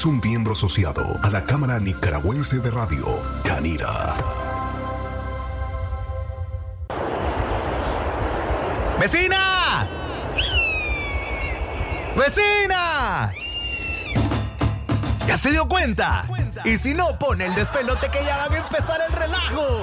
Es un miembro asociado a la Cámara Nicaragüense de Radio, Canira. ¡Vecina! ¡Vecina! ¿Ya se dio cuenta? Y si no, pone el despelote que ya van a empezar el relajo.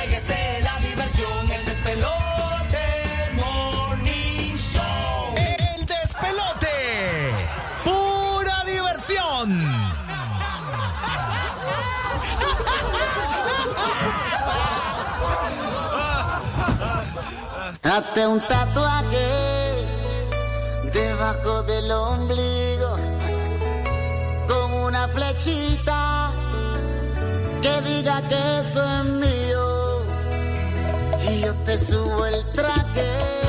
Hazte un tatuaje debajo del ombligo con una flechita que diga que eso es mío y yo te subo el traje.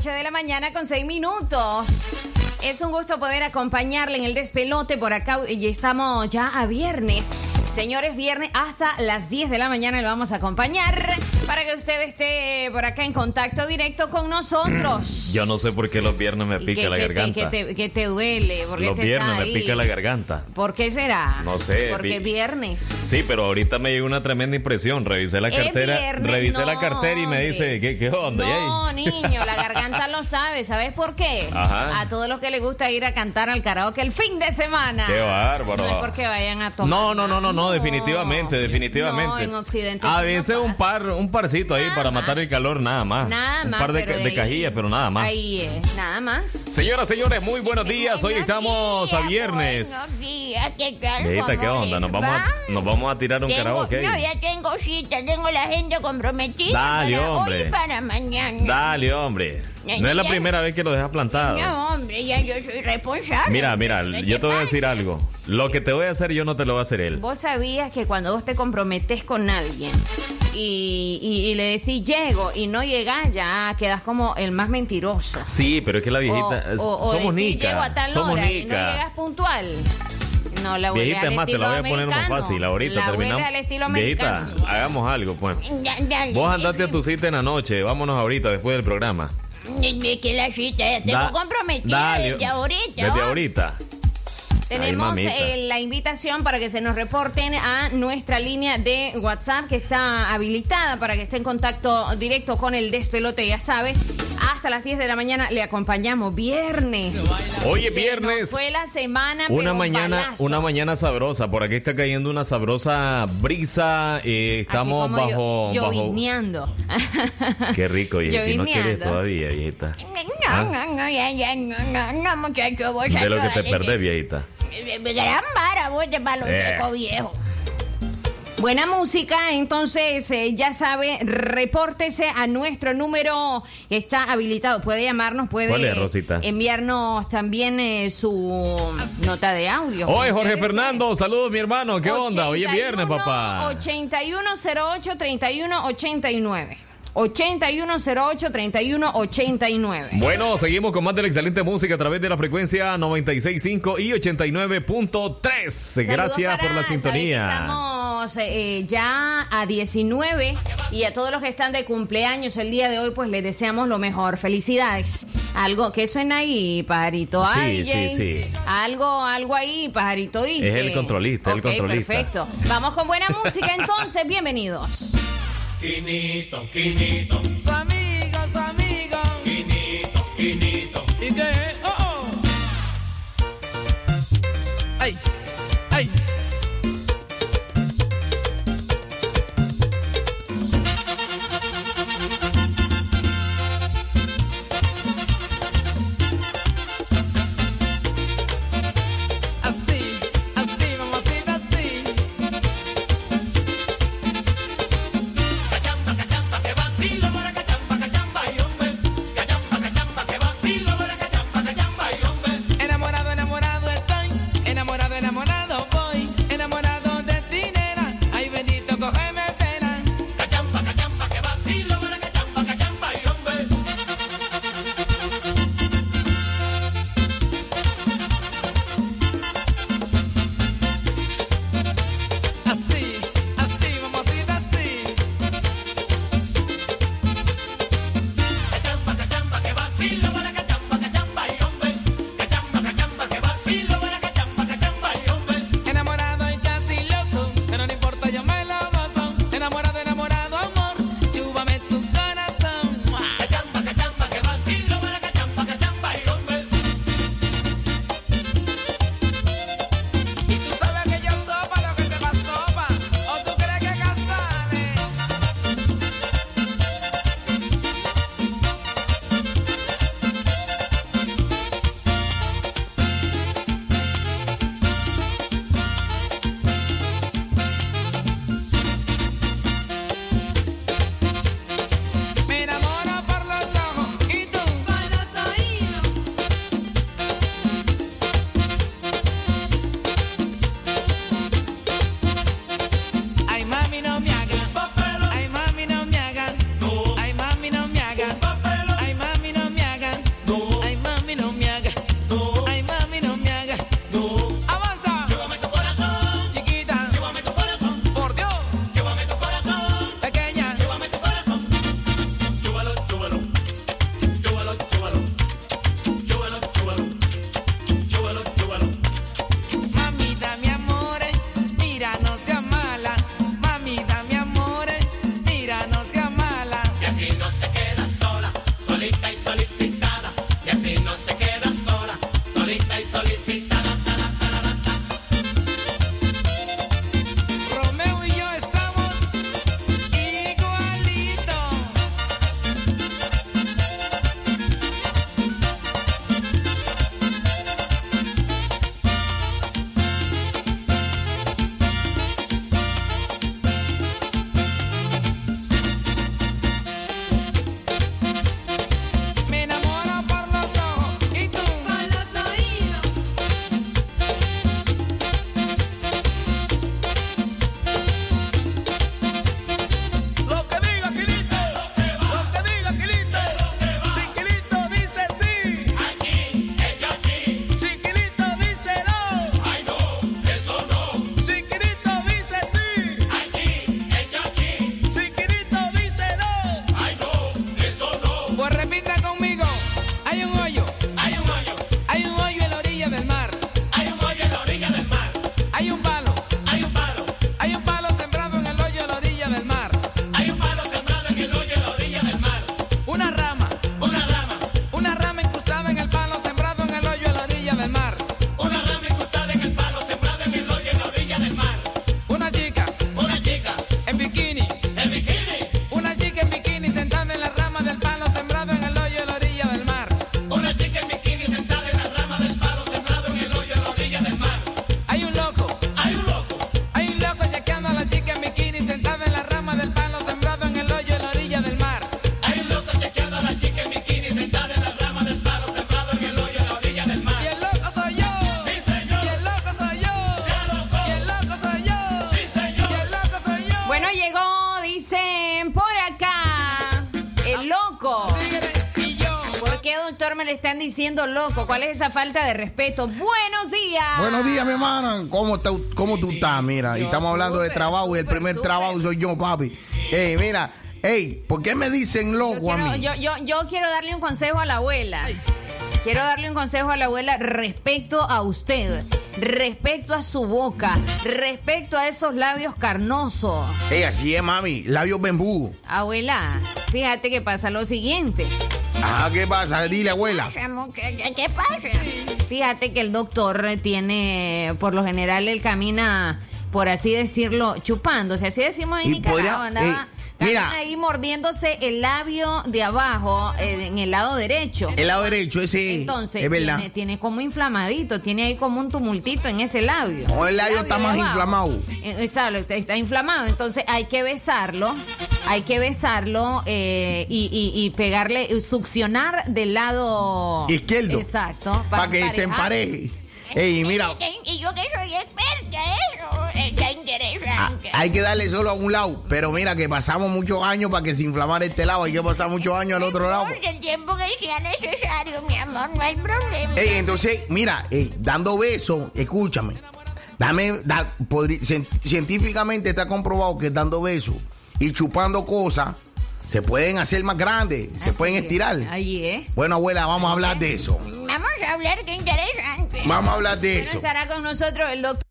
8 de la mañana con 6 minutos. Es un gusto poder acompañarle en el despelote por acá y estamos ya a viernes. Señores, viernes hasta las 10 de la mañana le vamos a acompañar para que usted esté por acá en contacto directo con nosotros. Yo no sé por qué los viernes me pica que- la que garganta. que, te, que te duele. Porque los te viernes me pica la garganta. ¿Por qué será? No sé, Porque vi- viernes. Sí, pero ahorita me llegó una tremenda impresión. Revisé la cartera, viernes, revisé la cartera y me dice, ¿qué, qué onda? No, niño, la garganta lo sabe. ¿Sabes por qué? Ajá. A todos los que les gusta ir a cantar al karaoke el fin de semana. Qué bárbaro. No es porque vayan a tomar. No, no, no, no, no, definitivamente, definitivamente. No, en Occidente. A no veces un par, un parcito ahí Nada para matar más. el calor, nada más. Nada un más. par de, de ahí- cajillas, pero nada más. Ahí es, nada más. Señoras, señores, muy buenos días. Hoy estamos a viernes. Días, ¿qué tal? Viejita, ¿qué ¿Cómo onda? Nos vamos, a, nos vamos a tirar un Tengo- karaoke. No, ya tengo cita, tengo la agenda comprometida Dale, para hombre. hoy para mañana. Dale, hombre. Ya, No es la ya. primera vez que lo dejas plantado. No, hombre, ya yo soy responsable. Mira, mira, ¿Qué yo te voy a decir algo. Lo que te voy a hacer yo no te lo va a hacer él. Vos sabías que cuando vos te comprometes con alguien y, y- y le decís llego y no llegas, ya quedas como el más mentiroso. Sí, pero es que la viejita. o, o- o somos decir, nica. llego a tal somos hora y no nica. llegas puntual. No, la voy Viejita, al es más, te la voy a poner más fácil. Ahorita la terminamos. al estilo Viejita, hagamos algo, pues. Vos andate a tu cita en la noche. Vámonos ahorita, después del programa. Que la cita ya tengo Da- comprometida dale, desde ahorita. Desde ahorita. Tenemos eh, la invitación para que se nos reporten a nuestra línea de WhatsApp que está habilitada para que esté en contacto directo con el despelote, ya sabe. Hasta las 10 de la mañana le acompañamos viernes. Hoy es viernes. fue la semana, Una mañana, balazo. una mañana sabrosa. Por aquí está cayendo una sabrosa brisa. eh, estamos bajo, yo- bajo. llovineando. Qué rico, y no quieres todavía, viejita. Vos De lo que te perdés, viejita. Gran vara, vos de palo Eh. seco viejo. Buena música, entonces eh, ya sabe, repórtese a nuestro número que está habilitado. Puede llamarnos, puede ¿Cuál es, enviarnos también eh, su nota de audio. Oye, Jorge. Fernando, saludos, mi hermano. ¿Qué onda? Hoy es viernes, 81 papá. 8108 3189. 8108 3189. Bueno, seguimos con más de la excelente música a través de la frecuencia 96.5 y 89.3. Gracias por la sintonía. Estamos eh, ya a 19 y a todos los que están de cumpleaños el día de hoy, pues les deseamos lo mejor. Felicidades. Algo que suena ahí, pajarito. Sí, Ay, sí, sí. Algo, algo ahí, pajarito. Es el controlista, el Ok, controlista. Perfecto. Vamos con buena música entonces. Bienvenidos. Quinito, Quinito. Su amigo, su amigo. Quinito, Quinito. ¿Y qué? Oh, oh. Ay. Doctor, me le están diciendo loco. ¿Cuál es esa falta de respeto? Buenos días. Buenos días, mi hermana. ¿Cómo, está- cómo tú estás? Mira, y Yo estamos hablando de trabajo y el primer trabajo soy yo, papi. Ey, mira, ey, ¿por qué me dicen Yo loco a quiero, mí? yo, yo, yo quiero darle un consejo a la abuela. Quiero darle un consejo a la abuela respecto a usted, respecto a su boca, respecto a esos labios carnosos. Ey, así es, mami. Labios bembú. Abuela, fíjate que pasa lo siguiente. Ajá, ¿qué pasa? Dile, abuela. ¿Qué pasa? Fíjate que el doctor tiene, por lo general, él camina, por así decirlo, chupándose. Así decimos en Nicaragua. andaba- ey, mira. ahí mordiéndose el labio de abajo, eh, en el lado derecho. El lado derecho, ese Entonces, es verdad. tiene, tiene como inflamadito, tiene ahí como un tumultito en ese labio. No, el labio está más abajo. inflamado. Eh, Exacto, está, está inflamado. Entonces hay que besarlo, hay que besarlo eh, y, y- y pegarle, eh, succionar del lado Izquierdo. Exacto. Para que se empareje. Ey, mira, Y yo que soy experta, eso está ah, interesante. hay que darle solo a un lado. Pero mira, que pasamos muchos años para que se inflamara este lado. Hay que pasar muchos años al otro lado. Por el tiempo que sea necesario, mi amor, no hay problema. Ey, entonces, mira, ey, dando besos, escúchame. Dame, da- podri- científicamente está comprobado que dando besos y chupando cosas se pueden hacer más grandes, se pueden estirar. Ahí es. Bueno, abuela, vamos a hablar de eso. Vamos a hablar, qué interesante. Vamos a hablar de Pero eso. estará con nosotros el doctor.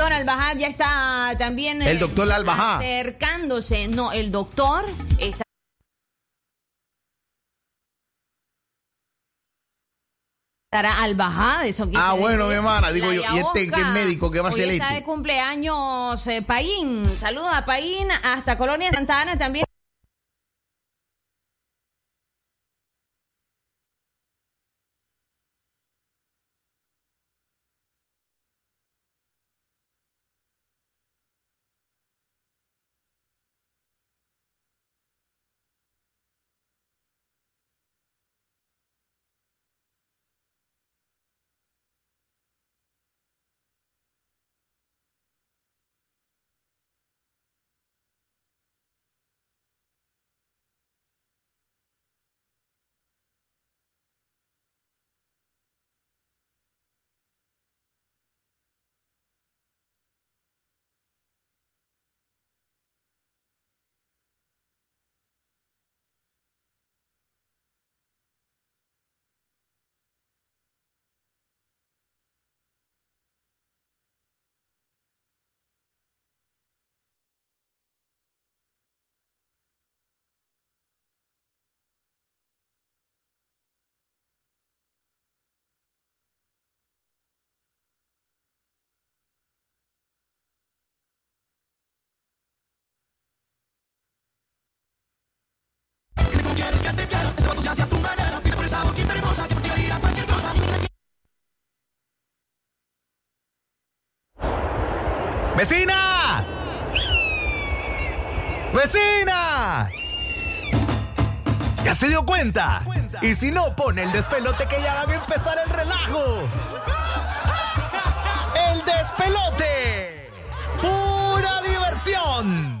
Doctor Albajad ya está también. El eh, doctor Albajad. Acercándose. No, el doctor está. Estará Albajad, eso quise Ah, bueno, decir. mi hermana, digo yo, ¿y este qué médico? ¿Qué va a Hoy hacer está este? de cumpleaños eh, Paín. Saludos a Paín, hasta Colonia Santa Ana también. ¡Vecina! ¡Vecina! ¿Ya se dio cuenta? Y si no, pone el despelote que ya van a empezar el relajo. ¡El despelote! ¡Pura diversión!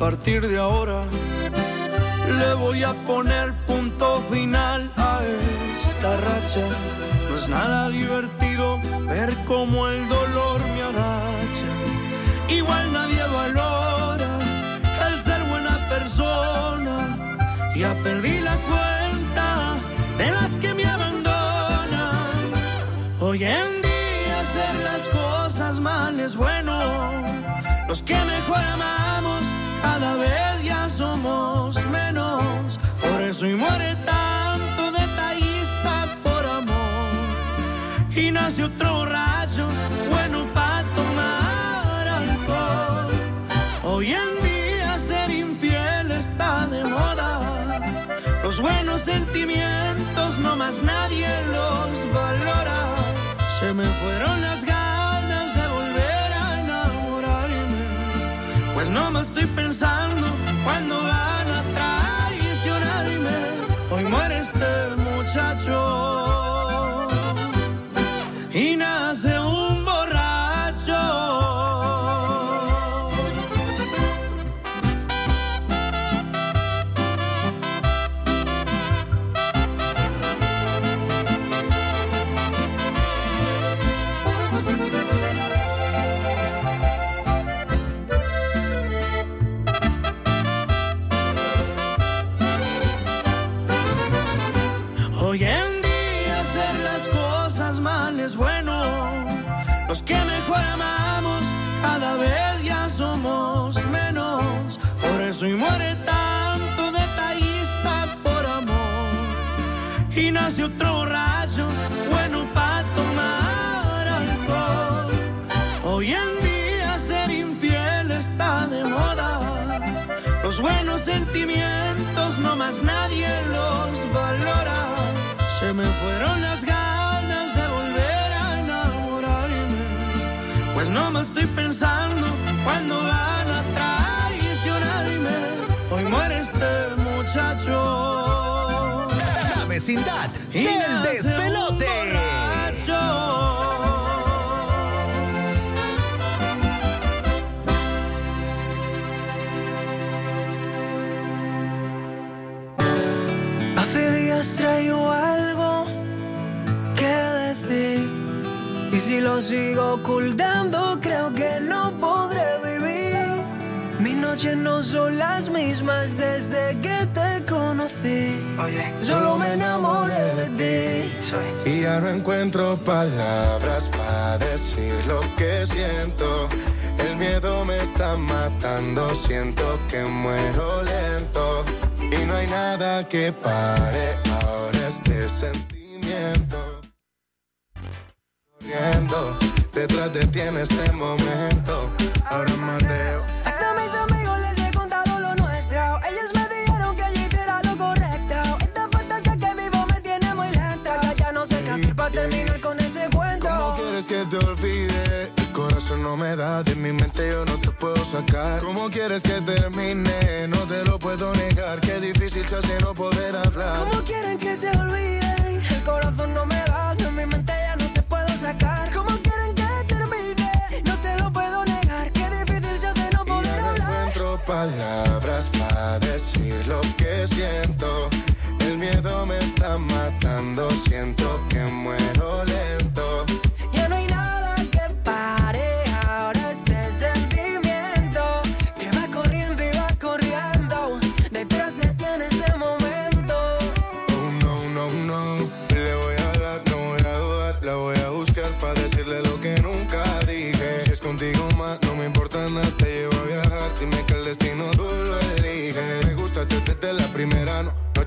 Partir de ahora le voy a poner punto final a esta racha. No es nada divertido ver cómo el dolor me agacha. Igual nadie valora el ser buena persona. Ya perdí la cuenta de las que me abandonan. Hoy en día hacer las cosas mal es bueno. Los que mejor amamos cada vez ya somos menos. Por eso y muere tanto detallista por amor. Y nace otro borracho, bueno para tomar alcohol. Hoy en día ser infiel está de moda. Los buenos sentimientos no más nadie los valora. Se me fueron las ganas no me estoy pensando Estoy pensando cuando van a traicionarme. Hoy muere este muchacho. La vecindad Y un despelote. Hace días traigo algo si lo sigo ocultando, creo que no podré vivir. Mis noches no son las mismas desde que te conocí. Solo me enamoré de ti. Y ya no encuentro palabras para decir lo que siento. El miedo me está matando, siento que muero lento. Y no hay nada que pare ahora este sentimiento. Detrás de ti en este momento. Ahora Mateo. Hasta mis amigos les he contado lo nuestro. Ellos me dijeron que yo hiciera lo correcto. Esta fantasía que vivo me tiene muy lenta. Ya, ya no sé qué hacer para terminar con este cuento. ¿Cómo quieres que te olvide? El corazón no me da, de mi mente yo no te puedo sacar. ¿Cómo quieres que termine? No te lo puedo negar, qué difícil se hace no poder hablar. ¿Cómo quieren que te olviden? El corazón no me da, de mi mente ya no sacar. ¿Cómo quieren que termine? No te lo puedo negar, qué difícil se hace no Y poder ya no hablar. encuentro palabras para decir lo que siento. El miedo me está matando, siento que muero lento.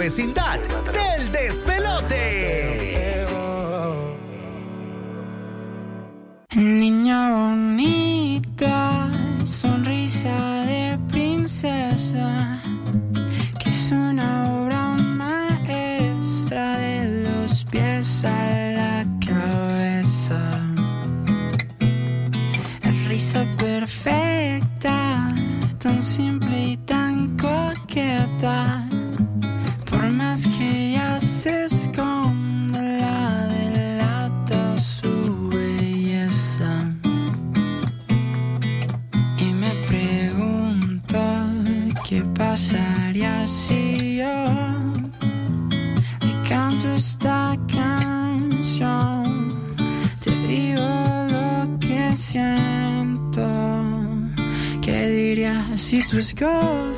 vecindad del despegue Go.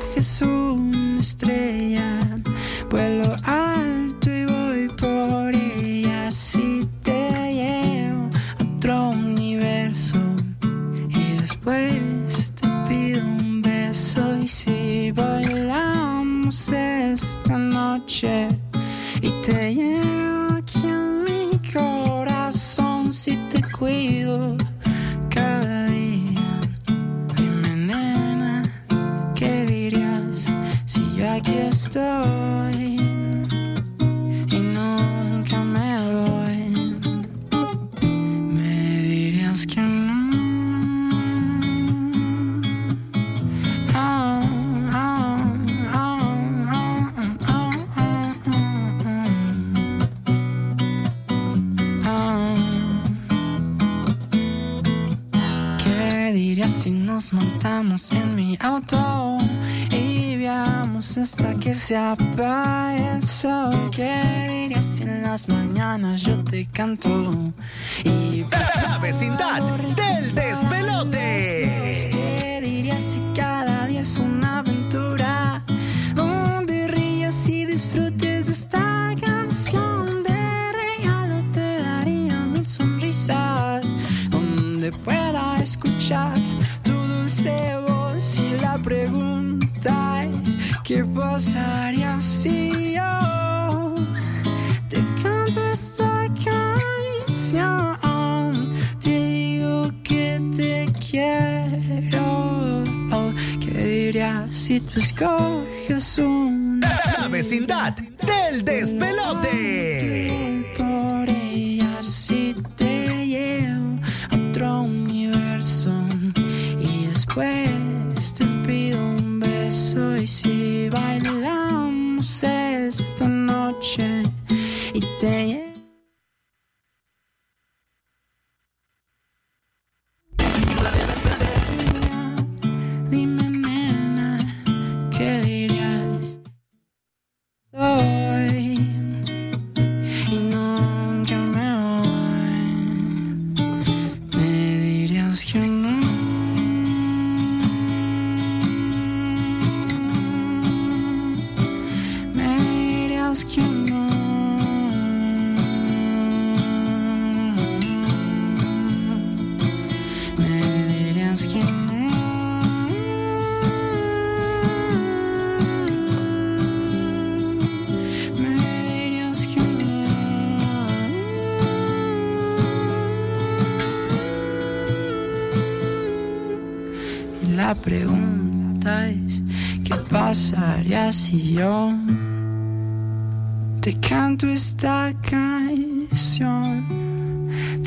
canto esta canción.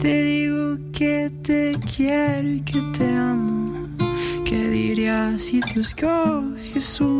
Te digo que te quiero y que te amo. ¿Qué dirías si tú escoges un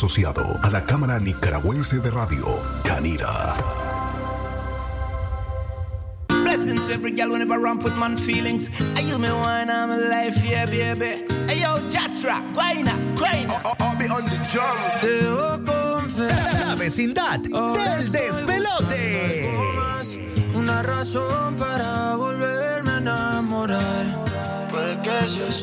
asociado a la Cámara Nicaragüense de Radio, Canira. Blessings to every girl whenever I put man feelings. I use me wine, I'm alive, yeah, baby. Hey yo, Jatra, Guayna, Guayna. I'll be on the drum. Debo confesar. La vecindad del despelote. Una razón para volverme a enamorar. Puede que seas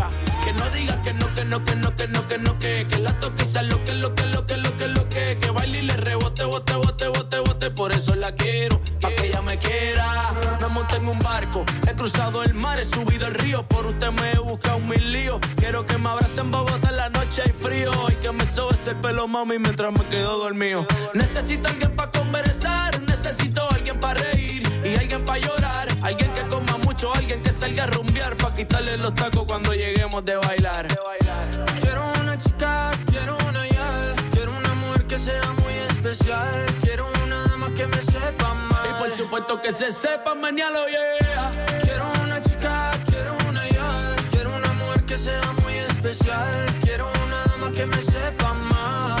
Que no que no, que no, que no, que no, que que, la toque sea lo que, lo que, lo que, lo que, lo que, que baile y le rebote, bote, bote, bote, bote, por eso la quiero, pa' que ella me quiera. Me monté en un barco, he cruzado el mar, he subido el río, por usted me he buscado mil líos. Quiero que me abrace en Bogotá en la noche hay frío y que me sobes el pelo, mami, mientras me quedo dormido. Necesito alguien para conversar, necesito alguien para reír y alguien para llorar. Alguien que mucho, alguien que salga a rumbear para quitarle los tacos cuando lleguemos de bailar. Quiero una chica, quiero una ya, quiero una mujer que sea muy especial. Quiero una dama que me sepa amar. Y por supuesto que se sepa mañana, yeah. Quiero una chica, quiero una ya, quiero una mujer que sea muy especial. Quiero una dama que me sepa amar.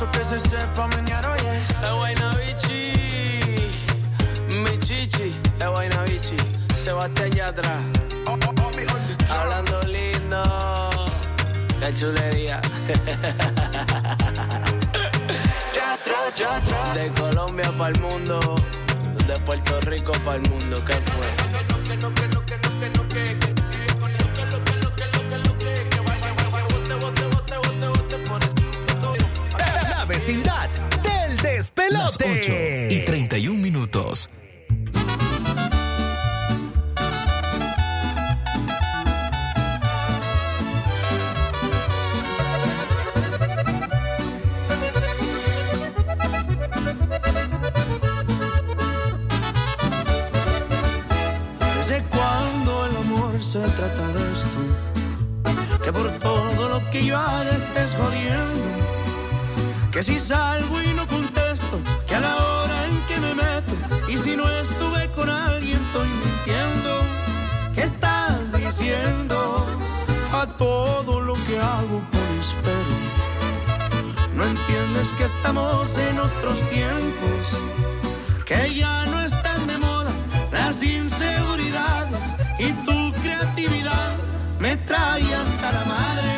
Supuesto que se sepa mañana, yeah. Es Guaynabichi, mi chichi, es Guaynabichi, Sebastián Yatra. Hablando lindo, qué chulería. De Colombia para el mundo, de Puerto Rico para el mundo, ¿qué fue? La vecindad del despelote. Las 8 y 31 minutos. Desde cuando el amor se trata de esto, que por todo lo que yo haga estés jodiendo, que si salgo y no contesto, que a la hora en que me meto, y si no estuve con alguien estoy mintiendo, ¿qué estás diciendo? A todo lo que hago por espero. No entiendes que estamos en otros tiempos, que ya no están de moda las inseguridades y tu creatividad me trae hasta la madre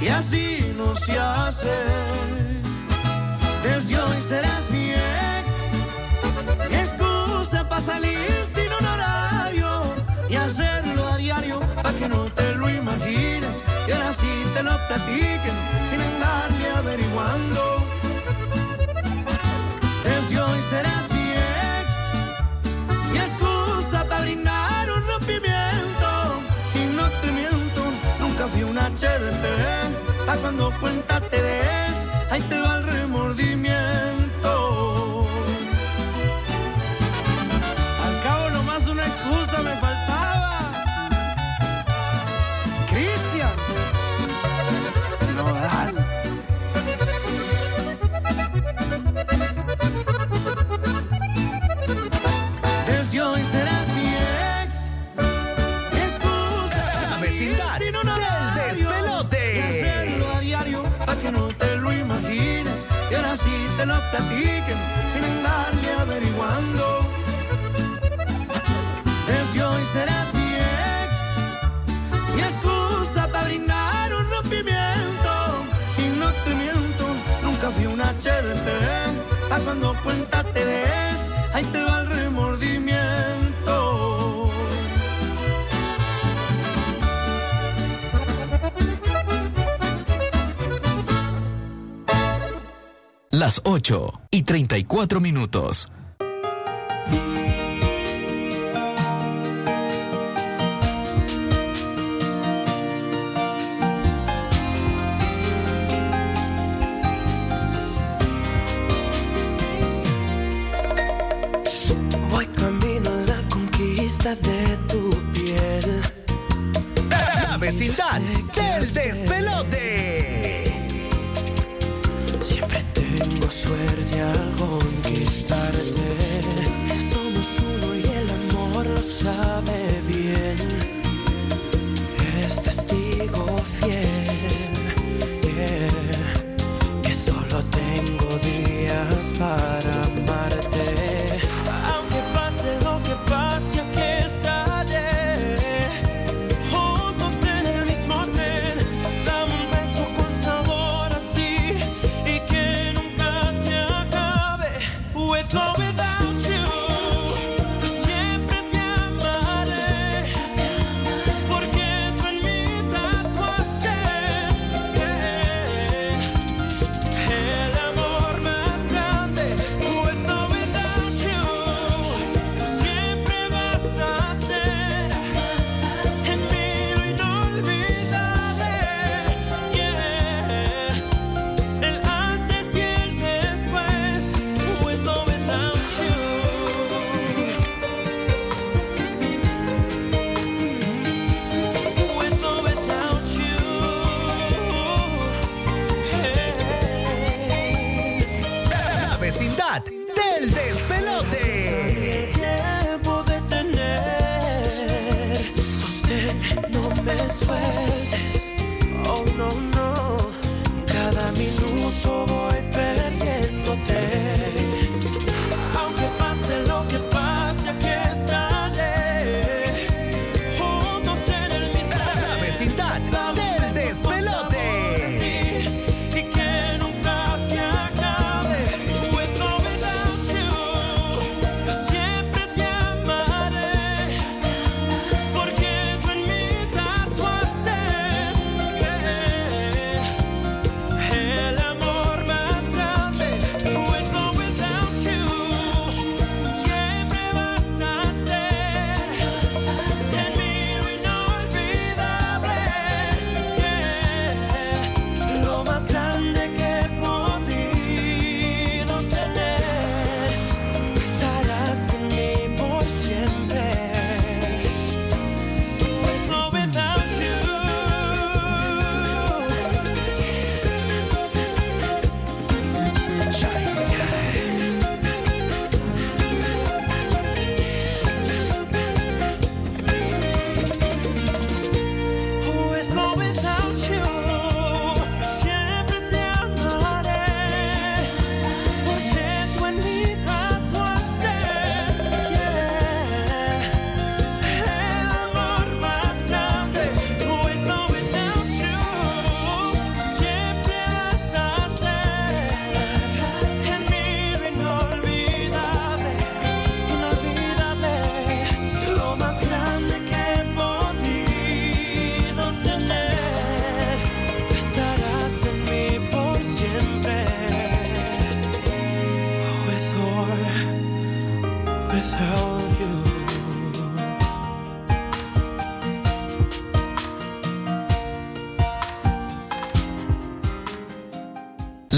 y así no se hace. Desde hoy serás mi ex, mi excusa para salir sin un horario y hacerlo a diario para que no te lo imagines y ahora sí te lo platiquen sin andarle averiguando. Desde hoy serás mi ex, mi excusa para brindar un rompimiento. Y no te miento, nunca fui un HDP. Pa' cuando cuenta te des, ahí te va que nos platiquen sin andarle averiguando. Es yo hoy serás mi ex, mi excusa para brindar un rompimiento. Y no te miento, nunca fui una cherpe. A cuando cuenta te des, ahí te va el remordimiento. las 8 y 34 minutos.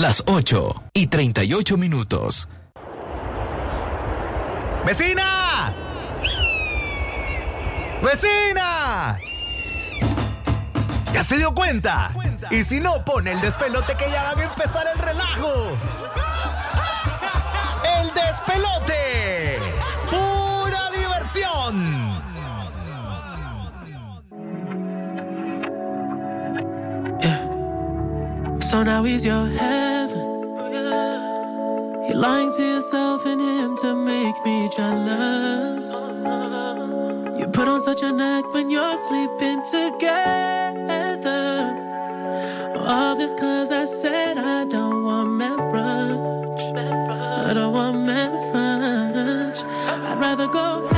las 8 y 38 minutos. ¡Vecina! ¡Vecina! ¿Ya se dio cuenta? Y si no, pone el despelote que ya van a empezar el relajo. ¡El despelote! ¡Pura diversión! Yeah. So head. You're lying to yourself and him to make me jealous. You put on such a act when you're sleeping together. All this cause I said I don't want marriage. I don't want marriage. I'd rather go.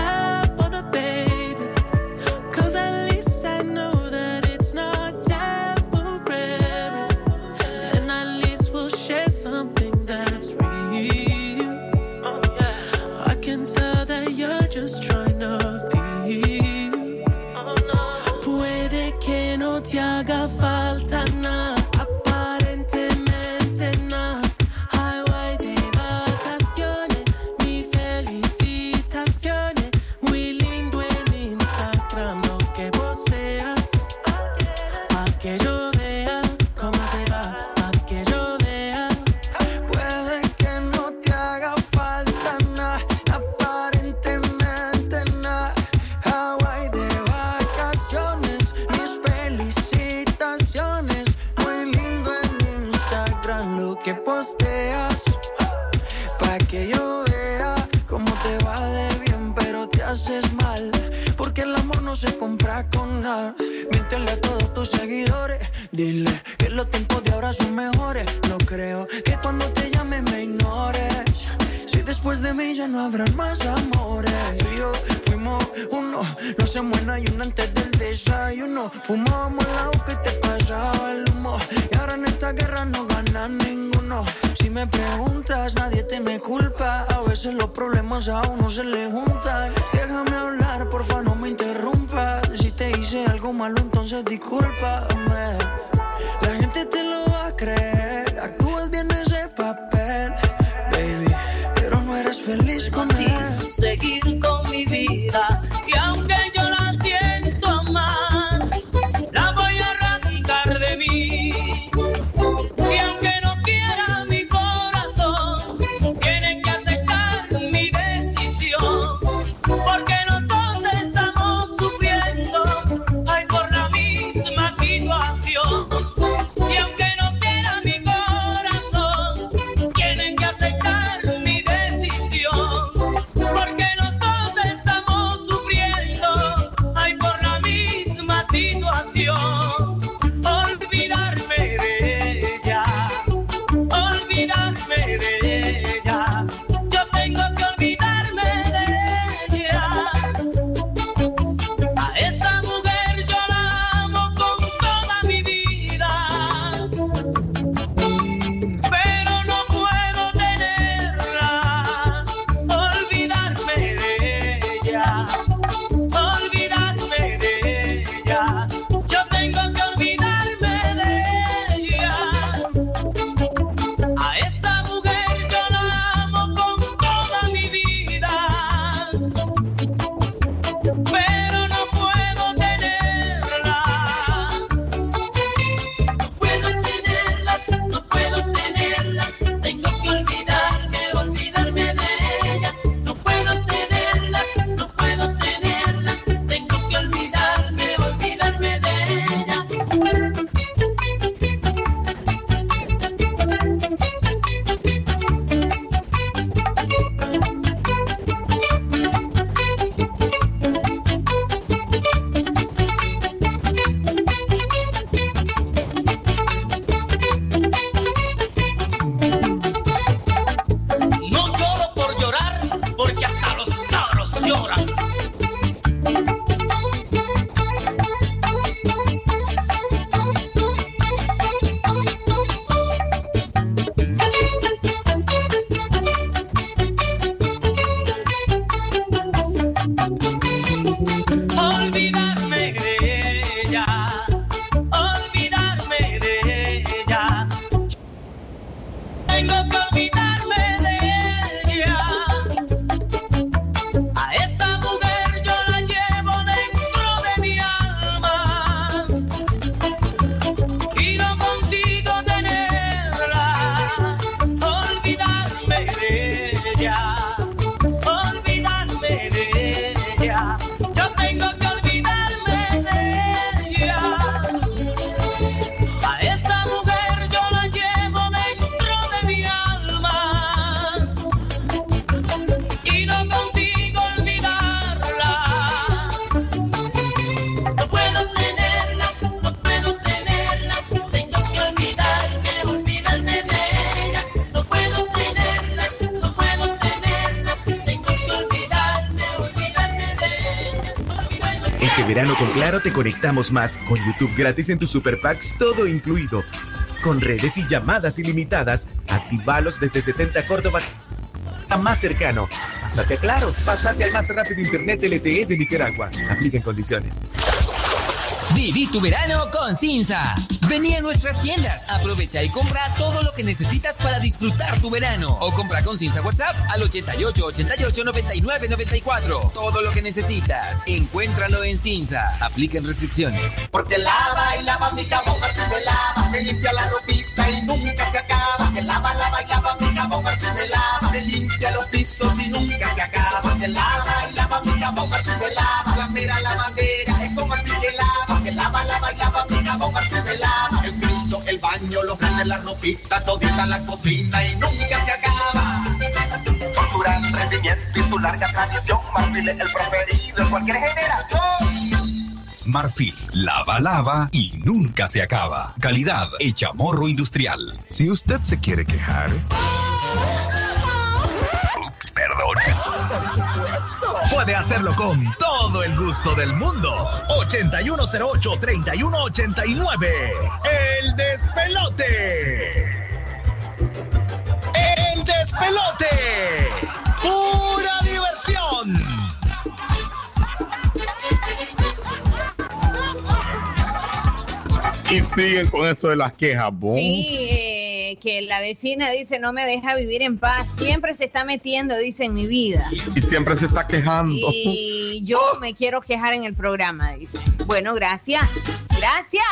Bye. Claro te conectamos más con YouTube gratis en tus Super Packs, todo incluido. Con redes y llamadas ilimitadas, activalos desde 70 Córdoba a más cercano. Pásate a Claro, pásate al más rápido internet LTE de Nicaragua. Aplica en condiciones. Viví tu verano con Cinza. Vení a nuestras tiendas, aprovecha y compra todo lo que necesitas para disfrutar tu verano. O compra con Cinza WhatsApp al 88 88 99 94. Todo lo que necesitas, encuéntralo en Cinza. Apliquen restricciones. Porque lava y lava mi jabón, así me lava, me limpia la ropita así me lava. El piso, el baño, los grandes, la ropita, todita la cocina y nunca se acaba. Por su gran rendimiento y su larga tradición, Marfil es el preferido en cualquier generación. Marfil, lava, lava y nunca se acaba. Calidad hecha morro industrial. Si usted se quiere quejar, Ups, perdón. Puede hacerlo con todo el gusto del mundo. 8108-3189. El despelote. El despelote. Pura diversión. Y siguen con eso de las quejas, ¿bon? Sí, que la vecina dice no me deja vivir en paz. Siempre se está metiendo, dice, en mi vida. Y siempre se está quejando. Y yo me quiero quejar en el programa, dice. Bueno, gracias. Gracias.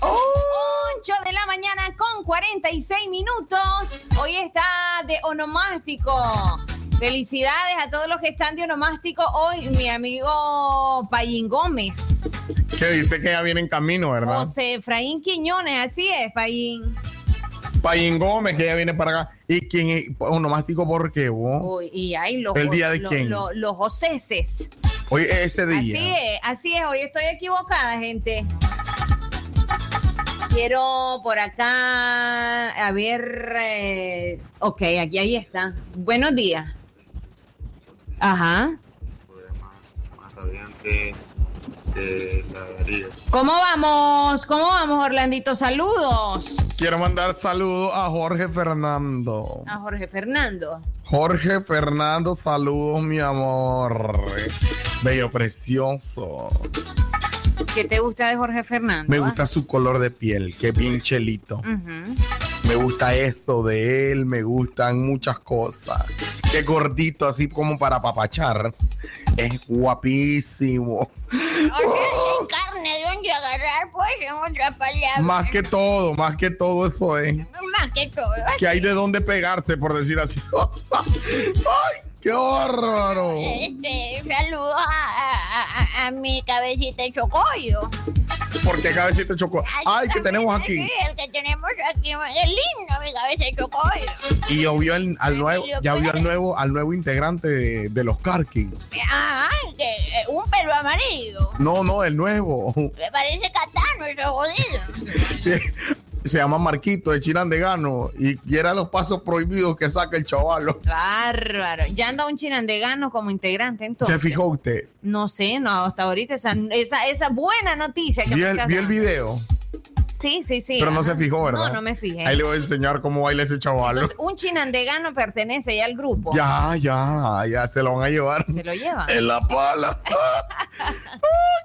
8 de la mañana con 46 minutos. Hoy está de onomástico. Felicidades a todos los que están de onomástico hoy. Mi amigo Payín Gómez. Que dice que ya viene en camino, ¿verdad? José Efraín Quiñones, así es, Payín. Payín Gómez, que ya viene para acá. ¿Y quién es onomástico por qué, vos? Uy, y hay los, ¿El día de los, quién? los- los joseses. Hoy es ese día. Así es, así es. Hoy estoy equivocada, gente. Quiero por acá, a ver, eh, ok, aquí ahí está. Buenos días. Ajá. más radiante de galería. ¿Cómo vamos? ¿Cómo vamos, Orlandito? Saludos Quiero mandar saludos a Jorge Fernando. a Jorge Fernando. Jorge Fernando, saludos, mi amor. Bello precioso. ¿Qué te gusta de Jorge Fernando? Me gusta su color de piel, que es bien chelito. Ujú. Me gusta eso de él, me gustan muchas cosas. Qué gordito, así como para papachar. Es guapísimo. carne de donde agarrar, pues, en otra palabra. Más que todo, más que todo eso es. Más que todo. Que hay de dónde pegarse, por decir así. ¡Ay, qué bárbaro! Este, saludos a, a- a- mi cabecita de chocollo. Porque cabecita chocó. ¡Ay, que tenemos aquí! Sí, el que tenemos aquí es lindo, mi cabeza de chocollo. Y ya vio al, al nuevo, ya vio al nuevo, al nuevo integrante de, de los Karki. Ah, que, eh, un pelo amarillo. No, no, el nuevo. Me parece catano ese jodido. Se llama Marquito de Chirandegano y quiera los pasos prohibidos que saca el chavalo. Bárbaro. Ya anda un chinandegano como integrante, entonces. ¿Se fijó usted? No sé, no, hasta ahorita esa, esa, esa buena noticia que Vi me el, vi el video, Sí, sí, sí. pero no se fijó, ¿verdad? No, no me fijé. Ahí le voy a enseñar cómo baila ese. Entonces, un chinandegano pertenece ya al grupo. Ya, ya, ya se lo van a llevar. Se lo llevan. En la pala. ¡Ay,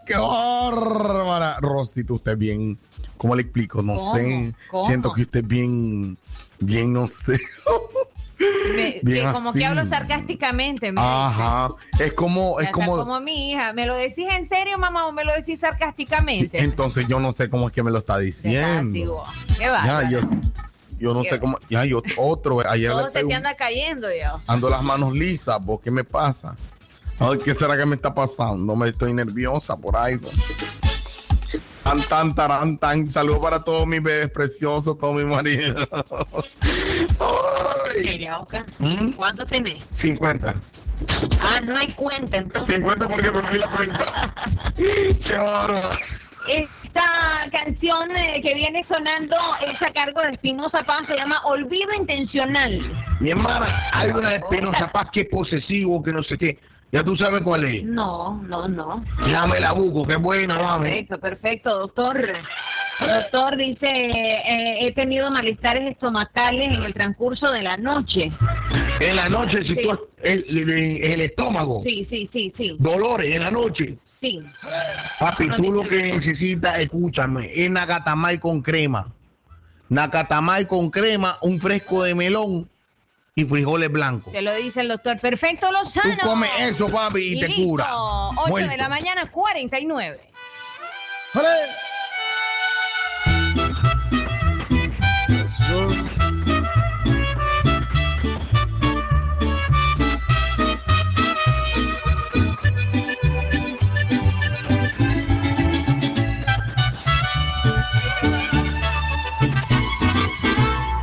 ¡Qué bárbara! Rosita, usted bien. ¿Cómo le explico? No ¿Cómo? sé. ¿Cómo? Siento que usted es bien. Bien, no sé. Me- bien que como que hablo sarcásticamente. Me Ajá. Es como. Es como. como mi hija. ¿Me lo decís en serio, mamá, o me lo decís sarcásticamente? Entonces yo no sé cómo es que me lo está diciendo. Así, vos. Qué Ya, bárbaro. yo, yo no Qué sé cómo. Ya, yo otro. Ayer Todo se te anda cayendo yo. Ando las manos lisas, ¿vos qué me pasa? Ay, ¿qué será que me está pasando? Me estoy nerviosa por algo. Tan, tan. Saludos para todos mis bebés preciosos, todos mis maridos. Mira, Oscar, ¿Mm? ¿Cuánto tenés? 50. Ah, no hay cuenta, entonces. 50 porque perdí la cuenta. Qué bárbaro. Esta canción eh, que viene sonando es a cargo de Espinosa Paz, se llama Olvido Intencional. Mi hermana, hay una de Espinosa Paz que posesivo, que no sé qué. Ya tú sabes cuál es. No, no, no. Dame la buco, qué buena, dame. Perfecto, perfecto, doctor. Doctor dice, eh, he tenido malestares estomacales en el transcurso de la noche. En la noche, si Sí. tú el, el- el estómago, Sí, sí, sí, sí. dolores en la noche. Sí. Papi, tú lo que necesitas, escúchame, es nacatamay con crema. Nacatamay con crema, un fresco de melón y frijoles blancos. Te lo dice el doctor Perfecto Lozano. Tú comes eso, papi, y te listo. cura. 8 Muerto. de la mañana, 49.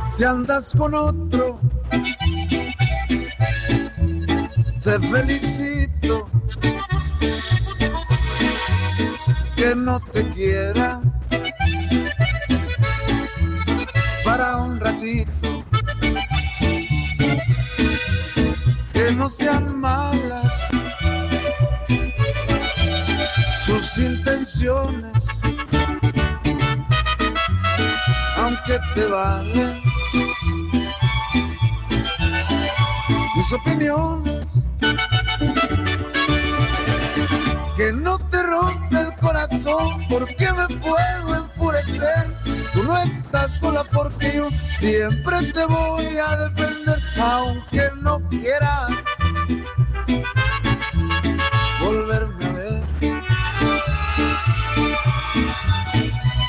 Si andas con otro, te felicito. Que no te quiera para un ratito. Que no sean malas sus intenciones, aunque te valen mis opiniones. El corazón porque me puedo enfurecer. Tú no estás sola porque yo siempre te voy a defender, aunque no quiera volverme a ver.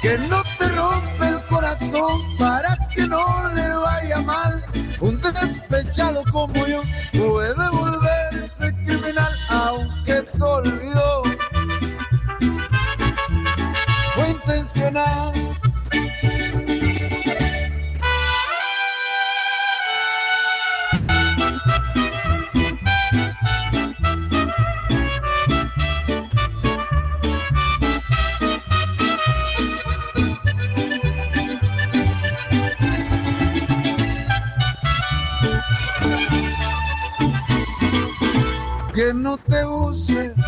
Que no te rompe el corazón para que no le vaya mal. Un despechado como yo puede volverse criminal, aunque te intencional. que no te use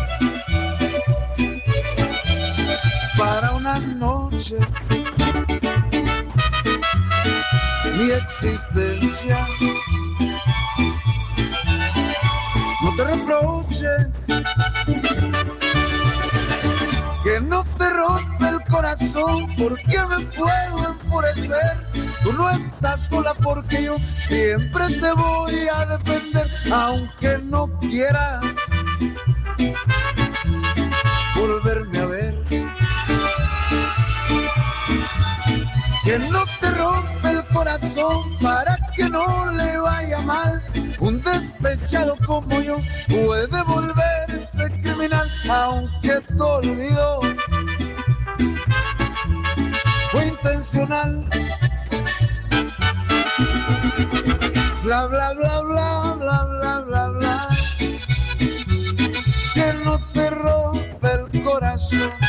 mi existencia. No te reproche que no te rompe el corazón porque me puedo enfurecer. Tú no estás sola porque yo siempre te voy a defender, aunque no quieras corazón para que no le vaya mal. Un despechado como yo puede volverse criminal, aunque te olvidó. Fue intencional. Bla bla bla bla bla bla bla bla. Que no te rompe el corazón.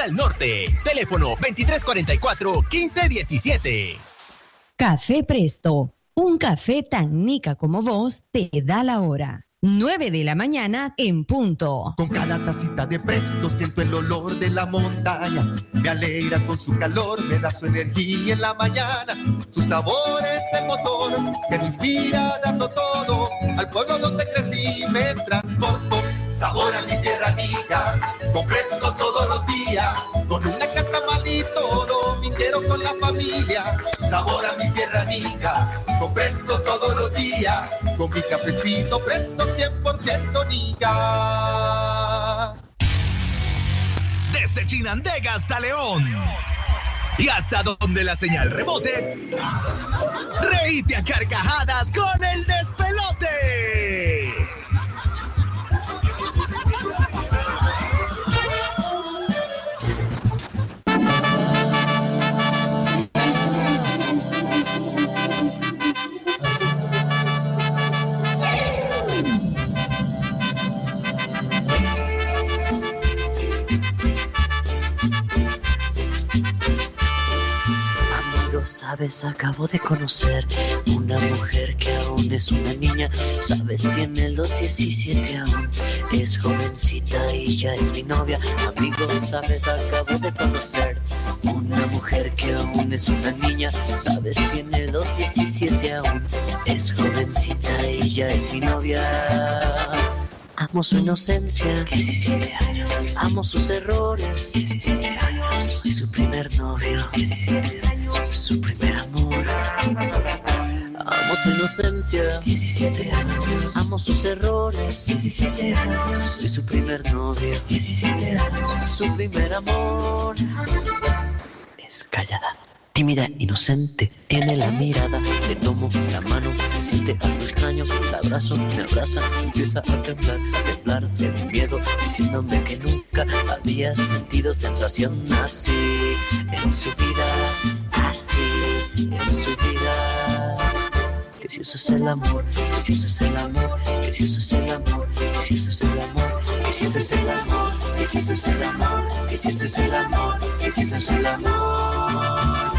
al norte. Teléfono 2344-1517. Café Presto, un café tan nica como vos te da la hora. 9 de la mañana en punto. Con cada tacita de presto siento el olor de la montaña. Me alegra con su calor, me da su energía en la mañana. Su sabor es el motor que me inspira dando todo. Al pueblo donde crecí me transporto. Sabor a mi tierra amiga, con todos los días. Con y todo, mintiero con la familia. Sabor a mi tierra amiga, con todos los días. Con mi cafecito presto 100% nica. Desde Chinandega hasta León. Y hasta donde la señal rebote. Reíte a carcajadas con el despelote. Sabes, acabo de conocer una mujer que aún es una niña. Sabes, tiene los 17 aún. Es jovencita y ya es mi novia. Amigo, sabes, acabo de conocer una mujer que aún es una niña. Sabes, tiene los 17 aún. Es jovencita y ya es mi novia. Amo su inocencia, 17 años. Amo sus errores, 17 años. Soy su primer novio, 17 años. Su primer amor. Amo su inocencia, 17 años. Amo sus errores, 17 años. Soy su primer novio, 17 años. Su primer amor. Es callada. Tímida, inocente, tiene la mirada, le tomo la mano, se siente algo extraño, la abrazo, me abraza, empieza a temblar, a temblar de miedo, diciéndome que nunca había sentido sensación así en su vida, así en su vida. Eso es el amor, eso es el amor, eso es el amor, eso es el amor, eso es el amor, eso es el amor, eso es el amor, eso es el amor.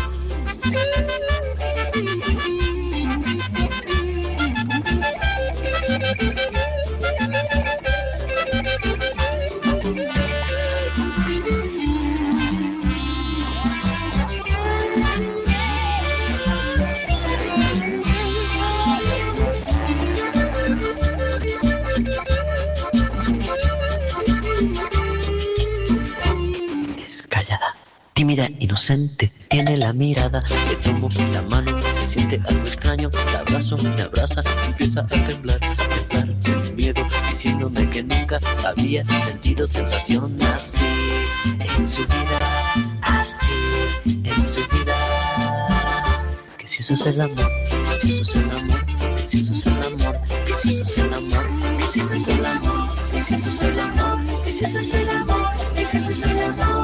Inocente, tiene la mirada, le tomo la mano, se siente algo extraño, la abrazo, me abraza, empieza a temblar, a temblar de miedo, diciéndome que nunca había sentido sensación así en su vida, así en su vida. Que si eso es el amor, que si eso es el amor, que si eso es el amor, que si eso es el amor, que si eso es el amor, que si eso es el amor, que si eso es el amor, que si eso es el amor.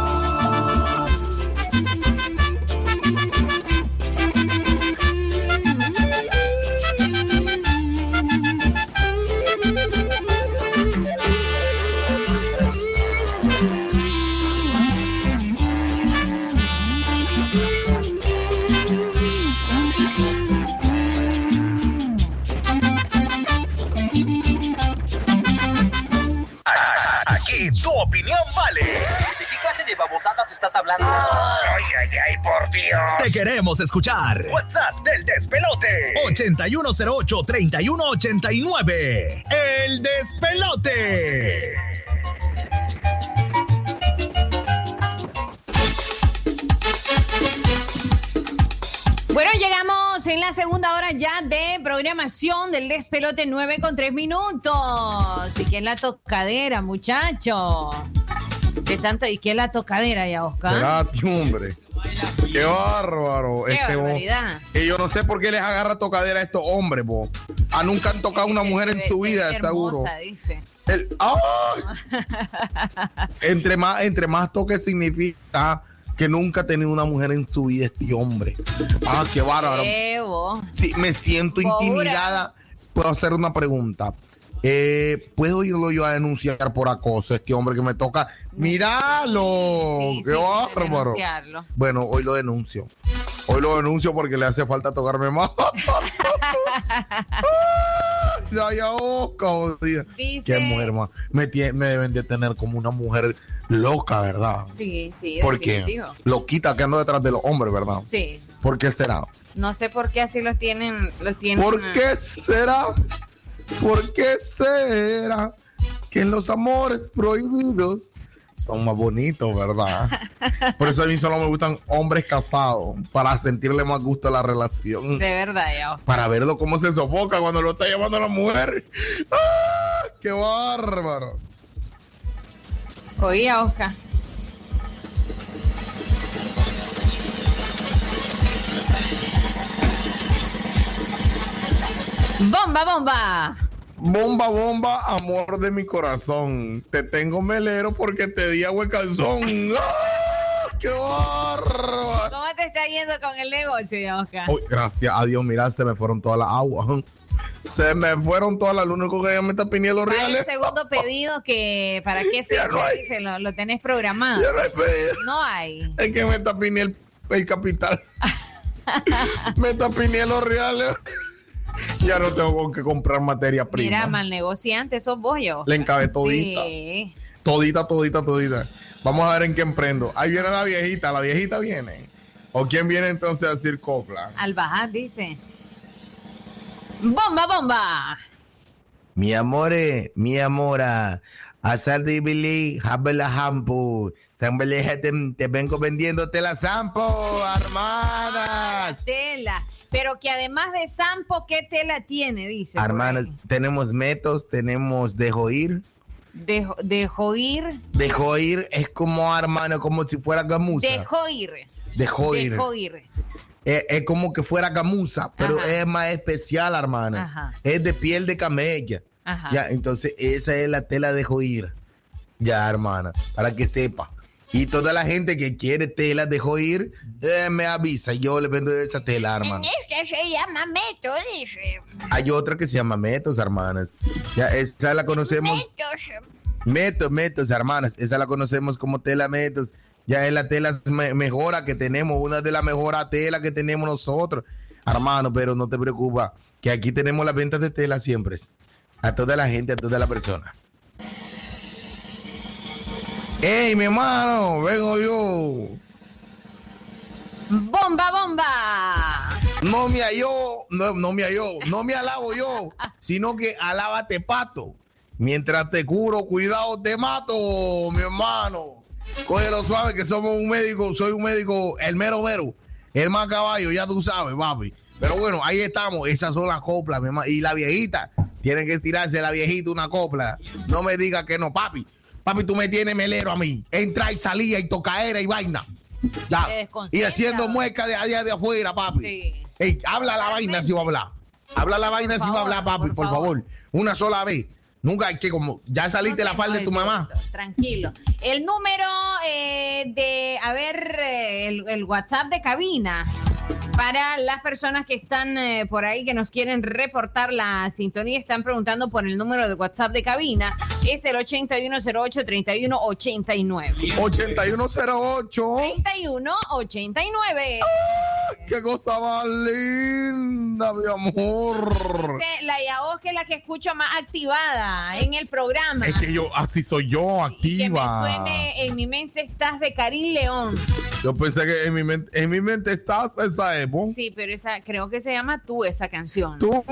Te queremos escuchar. WhatsApp del despelote. 8108-3189. El despelote. Bueno, llegamos en la segunda hora ya de programación del despelote 9 con 3 minutos. ¿Y quién la tocadera, muchacho? ¿Qué tanto? ¿Y quién la tocadera ya, Oscar? Espérate, hombre. Qué bárbaro. Qué este, bo. barbaridad. Y yo no sé por qué les agarra tocadera a estos hombres, bo. Ah, nunca han tocado una mujer en su vida, Qué seguro. hermosa, dice. El- ¡Ay! entre más, entre más toque significa que nunca ha tenido una mujer en su vida este hombre. Ah, qué bárbaro. Sí, me siento intimidada. Puedo hacer una pregunta. Eh, ¿Puedo irlo yo a denunciar por acoso este hombre que me toca? ¡Míralo! Sí, ¡Qué sí, bárbaro! Bueno, hoy lo denuncio. Hoy lo denuncio porque le hace falta tocarme más. ya, ya, oh. Dice- Qué mujer más. Me, deben de tener como una mujer loca, ¿verdad? Sí, sí, Porque loquita que ando detrás de los hombres, ¿verdad? Sí. ¿Por qué será? No sé por qué así los tienen. Los tienen ¿Por qué será? ¿Por qué será que los amores prohibidos son más bonitos, verdad? Por eso a mí solo me gustan hombres casados, para sentirle más gusto a la relación. De verdad, ya. Para verlo cómo se sofoca cuando lo está llevando la mujer. ¡Ah! ¡Qué bárbaro! Oía, Oscar. Bomba, bomba. Bomba, bomba, amor de mi corazón. Te tengo melero porque te di agua de calzón. ¡Ah! ¡Qué bárbaro! ¿Cómo te está yendo con el negocio, Oscar? Uy, gracias a Dios, mira, se me fueron todas las aguas. Se me fueron todas las. Lo único que ya me está pidiendo los reales. segundo pedido que para qué fecha no hay. dice, lo, lo tenés programado. Ya no hay pedido. No hay. Es que me está pidiendo el, el capital. me está pidiendo los reales. Ya no tengo que comprar materia prima. Mira, mal negociante, sos vos yo. Le encabé todita. Sí. Todita, todita, todita. Vamos a ver en qué emprendo. Ahí viene la viejita. La viejita viene. ¿O quién viene entonces a decir copla? Al bajar, dice. Bomba, bomba. Mi amore, mi amora, asar de Billy, habla hampo. Te, te vengo vendiéndote la sampo, hermanas. Tela. Pero que además de Sampo, ¿qué tela tiene? Dice. Hermanas, tenemos metos, tenemos dejo ir. Dejo, dejó ir. Dejo ir es como, hermano, como si fuera gamuza. Dejó ir. Dejó ir. Dejó ir. Es, es como que fuera gamuza, pero es más especial, hermana. Ajá. Es de piel de camella. Ajá. Ya, entonces esa es la tela de joir. Ya, hermana, para que sepa. Y toda la gente que quiere tela de joir, eh, me avisa. Yo le vendo esa tela, hermana. Este se llama Meto, dice. Hay otra que se llama Metos, hermanas. Ya, esa la conocemos. Metos. Metos, Metos, hermanas. Esa la conocemos como tela Metos. Ya es la tela me- mejora que tenemos, una de las mejores telas que tenemos nosotros, hermano. Pero no te preocupes, que aquí tenemos las ventas de tela siempre. A toda la gente, a toda la persona. ¡Ey, mi hermano! Vengo yo. Bomba, bomba. No me halló, no, no me halló, no me alabo yo, sino que alábate pato. Mientras te curo, cuidado, te mato, mi hermano. Cógelo suave que somos un médico, soy un médico, el mero mero, el más caballo, ya tú sabes, papi. Pero bueno, ahí estamos, esas son las coplas, mi hermano. Y la viejita, tienen que estirarse la viejita una copla. No me digas que no, papi. Papi, tú me tienes melero a mí. Entra y salía y tocaera y vaina. Ya. Y haciendo mueca de allá de afuera, papi. Sí. Ey, habla la vaina si va a hablar. Habla la vaina si va a hablar, papi, por favor. Una sola vez. Nunca hay que como ya saliste la falda de tu mamá. Tranquilo. El número eh, de, a ver, eh, el, el WhatsApp de cabina para las personas que están eh, por ahí que nos quieren reportar la sintonía, están preguntando por el número de WhatsApp de cabina, es el 8108-3189. 8108. 3189. ¡Qué cosa más linda, mi amor! Dice La Yaos que es la que escucho más activada en el programa. Es que yo, así soy yo, que me activa. suene en mi mente estás de Karim León. Yo pensé que en mi mente, en mi mente estás esa Evo. Sí, pero esa creo que se llama tú esa canción. Tú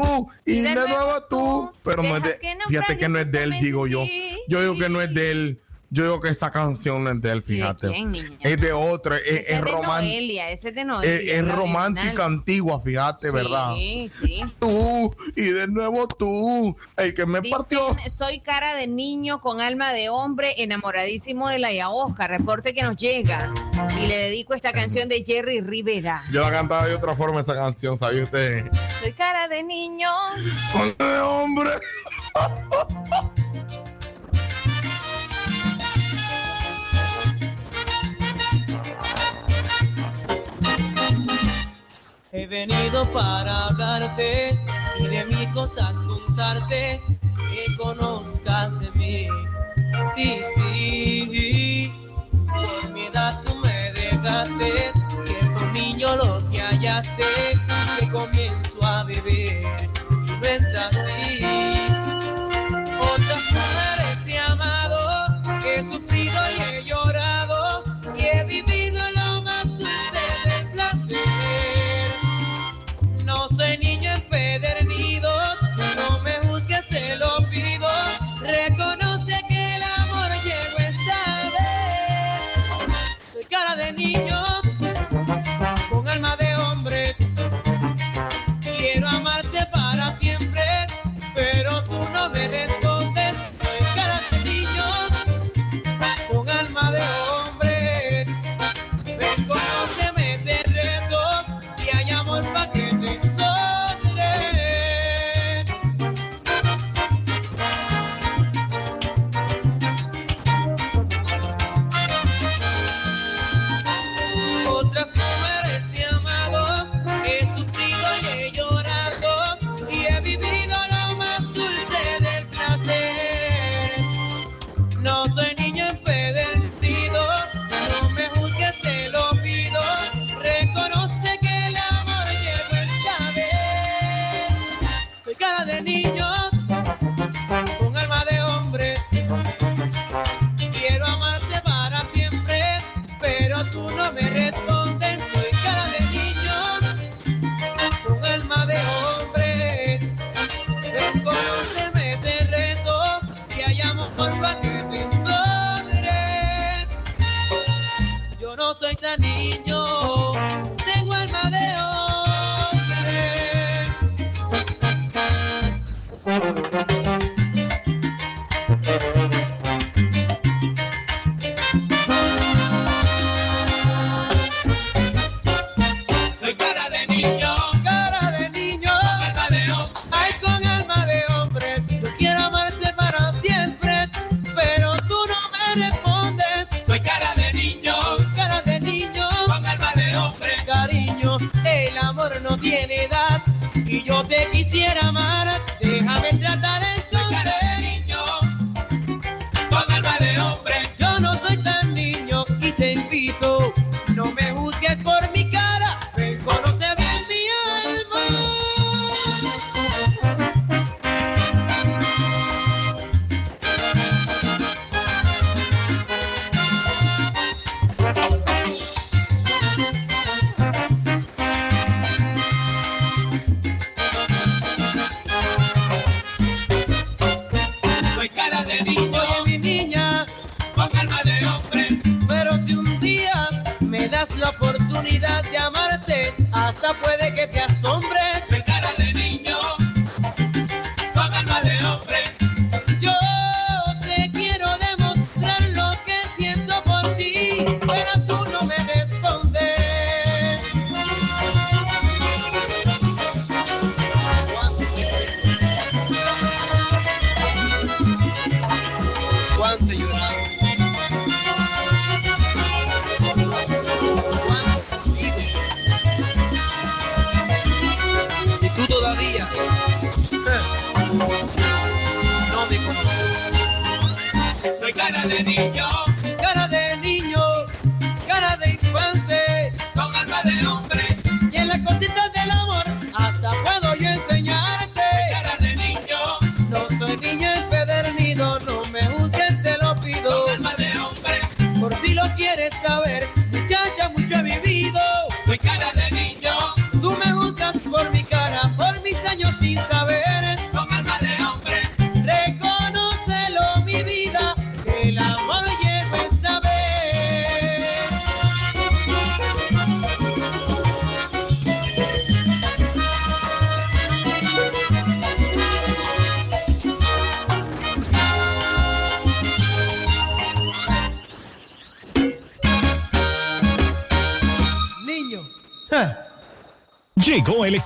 y, Y de nuevo tú. Pero no es de, fíjate que no es de él, digo yo. Yo digo que no es de él. Yo digo que esta canción no es de él, fíjate. quién, es de otro, es, es, es de ese es es, Noelia. es la romántica antigua, fíjate, ¿verdad? Sí, sí. Tú y de nuevo tú. El que me partió. Soy cara de niño con alma de hombre, enamoradísimo de la Yaosca. Reporte que nos llega. Y le dedico esta canción de Jerry Rivera. Yo la cantaba de otra forma esa canción, ¿sabía usted? Soy cara de niño. Con de hombre. He venido para hablarte y de mis cosas contarte, que conozcas de mí. Sí, sí, por mi edad tú me dejaste, que por niño lo que hallaste, que comienzo a vivir y no es así.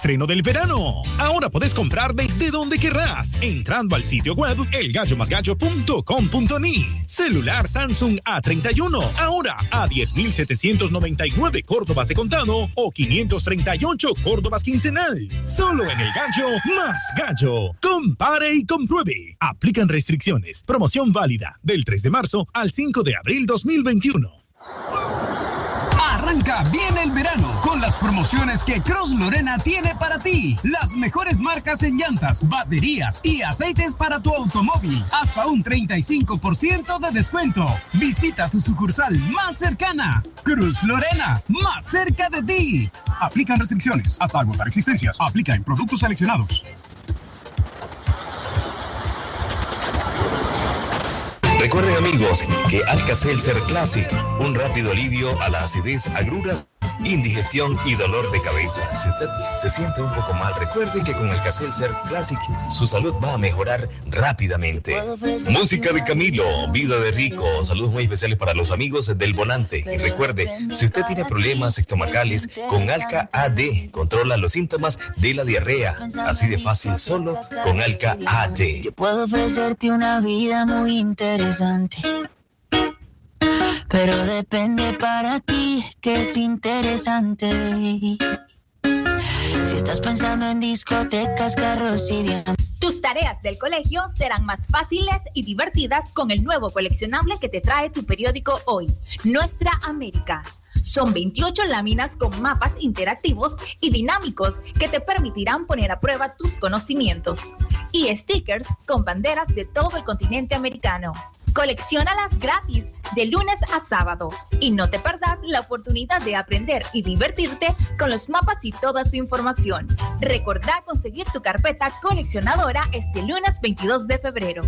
Estreno del verano. Ahora puedes comprar desde donde querrás, entrando al sitio web elgallomasgallo.com.ni. Celular Samsung A31, ahora a 10.799 Córdobas de contado o 538 Córdobas quincenal. Solo en el Gallo más Gallo. Compare y compruebe. Aplican restricciones. Promoción válida del 3 de marzo al 5 de abril 2021. Bien el verano con las promociones que Cross Lorena tiene para ti. Las mejores marcas en llantas, baterías y aceites para tu automóvil. Hasta un 35% de descuento. Visita tu sucursal más cercana. Cruz Lorena, más cerca de ti. Aplican restricciones hasta agotar existencias. Aplica en productos seleccionados. Recuerden amigos que Alka-Seltzer Classic, un rápido alivio a la acidez, agruras, indigestión y dolor de cabeza. Si usted se siente un poco mal, recuerde que con Alka-Seltzer Classic su salud va a mejorar rápidamente. Música de Camilo, vida de rico, saludos muy especiales para los amigos del volante. Y recuerde, si usted tiene problemas estomacales, con Alka AD controla los síntomas de la diarrea. Así de fácil, solo con Alka AD. Puedo ofrecerte una vida muy interesante. Pero depende para ti que es interesante. Si estás pensando en discotecas, carros y diamantes. Tus tareas del colegio serán más fáciles y divertidas con el nuevo coleccionable que te trae tu periódico hoy, Nuestra América. Son 28 láminas con mapas interactivos y dinámicos que te permitirán poner a prueba tus conocimientos. Y stickers con banderas de todo el continente americano. Colecciónalas gratis de lunes a sábado y no te perdas la oportunidad de aprender y divertirte con los mapas y toda su información. Recordá conseguir tu carpeta coleccionadora este lunes 22 de febrero.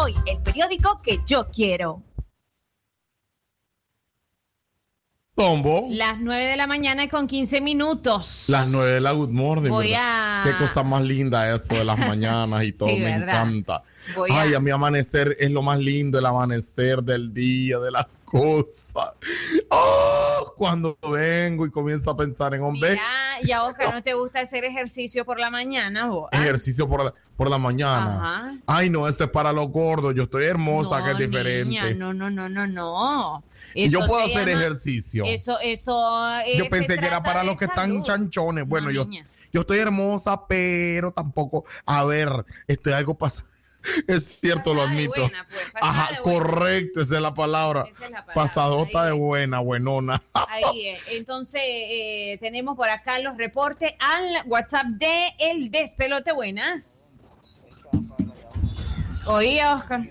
Hoy el periódico que yo quiero. Tombo. Las 9 de la mañana con 15 minutos. Las nueve de la Good Morning. Voy a- Qué cosa más linda eso de las mañanas y todo, Sí, me ¿verdad? encanta. Voy a- Ay, a... mi amanecer es lo más lindo, el amanecer del día, de las cosas. Oh, cuando vengo y comienzo a pensar en hombre, Mira, y a Oscar, ¿no te gusta hacer ejercicio por la mañana? vos? Ah, ejercicio por la, por la mañana. Ajá. Ay, no, eso es para los gordos. Yo estoy hermosa, que es diferente. niña, no, no, no, no, no. Y yo Eso puedo hacer llama- ejercicio. Eso, eso. eh, Yo pensé que era para los que están chanchones. Bueno, No, yo, niña. yo estoy hermosa, pero tampoco, a ver, estoy algo pasado. Es cierto, lo admito. buena, pues, Ajá, correcto, esa es la palabra. es la palabra, Pasadota de buena, buenona. Ahí, eh. entonces eh, tenemos por acá los reportes al WhatsApp de El Despelote. Buenas. Oí, Oscar.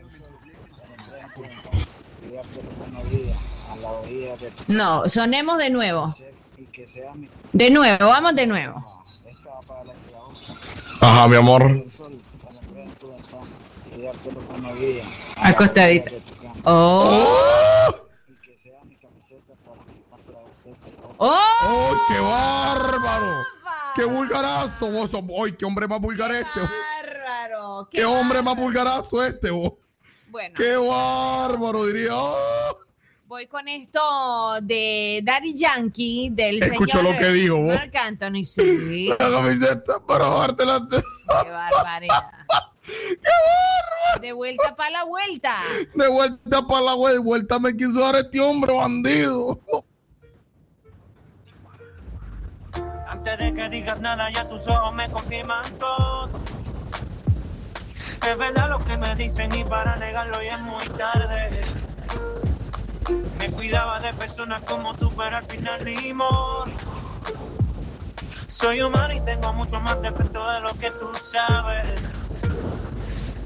No, sonemos de nuevo. De nuevo, vamos de nuevo. Ajá, mi amor. Acostadita. Oh. ¡Oh! ¡Ay, qué bárbaro! ¡Qué vulgarazo! Vos ¡Ay, qué hombre más vulgar este! vos. Bárbaro. ¡Qué hombre más vulgarazo este! vos. Bueno. ¡Qué bárbaro! Diría. ¡oh! Voy con esto de Daddy Yankee, del Escucho señor lo que dijo, vos. Marc Anthony, sí. La camiseta para bajarte la. Qué barbaridad. De vuelta para la vuelta. De vuelta para la vuelta, vuelta me quiso dar este hombre bandido. Antes de que digas nada, ya tus ojos me confirman todo. Es verdad lo que me dicen y para negarlo ya es muy tarde. Me cuidaba de personas como tú, pero al final ni. Soy humano y tengo mucho más defectos de lo que tú sabes.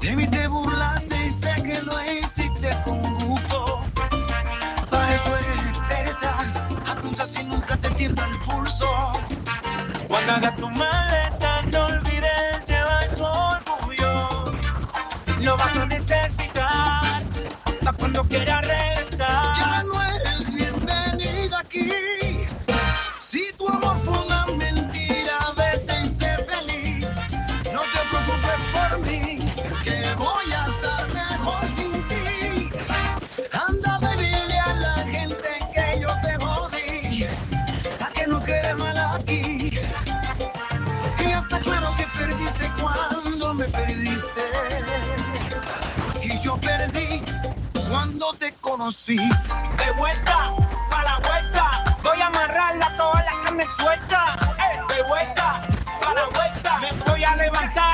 De mí te burlaste y sé que lo hiciste con gusto. Para eso eres experta. Apunta si nunca te tiembla el pulso. Cuando hagas tu maleta, no olvides llevar tu orgullo. Lo vas a necesitar para cuando quieras regresar. Jonathan. De vuelta, para la vuelta, voy a amarrarla toda la carne suelta. Eh, De vuelta, para la vuelta, me voy a levantar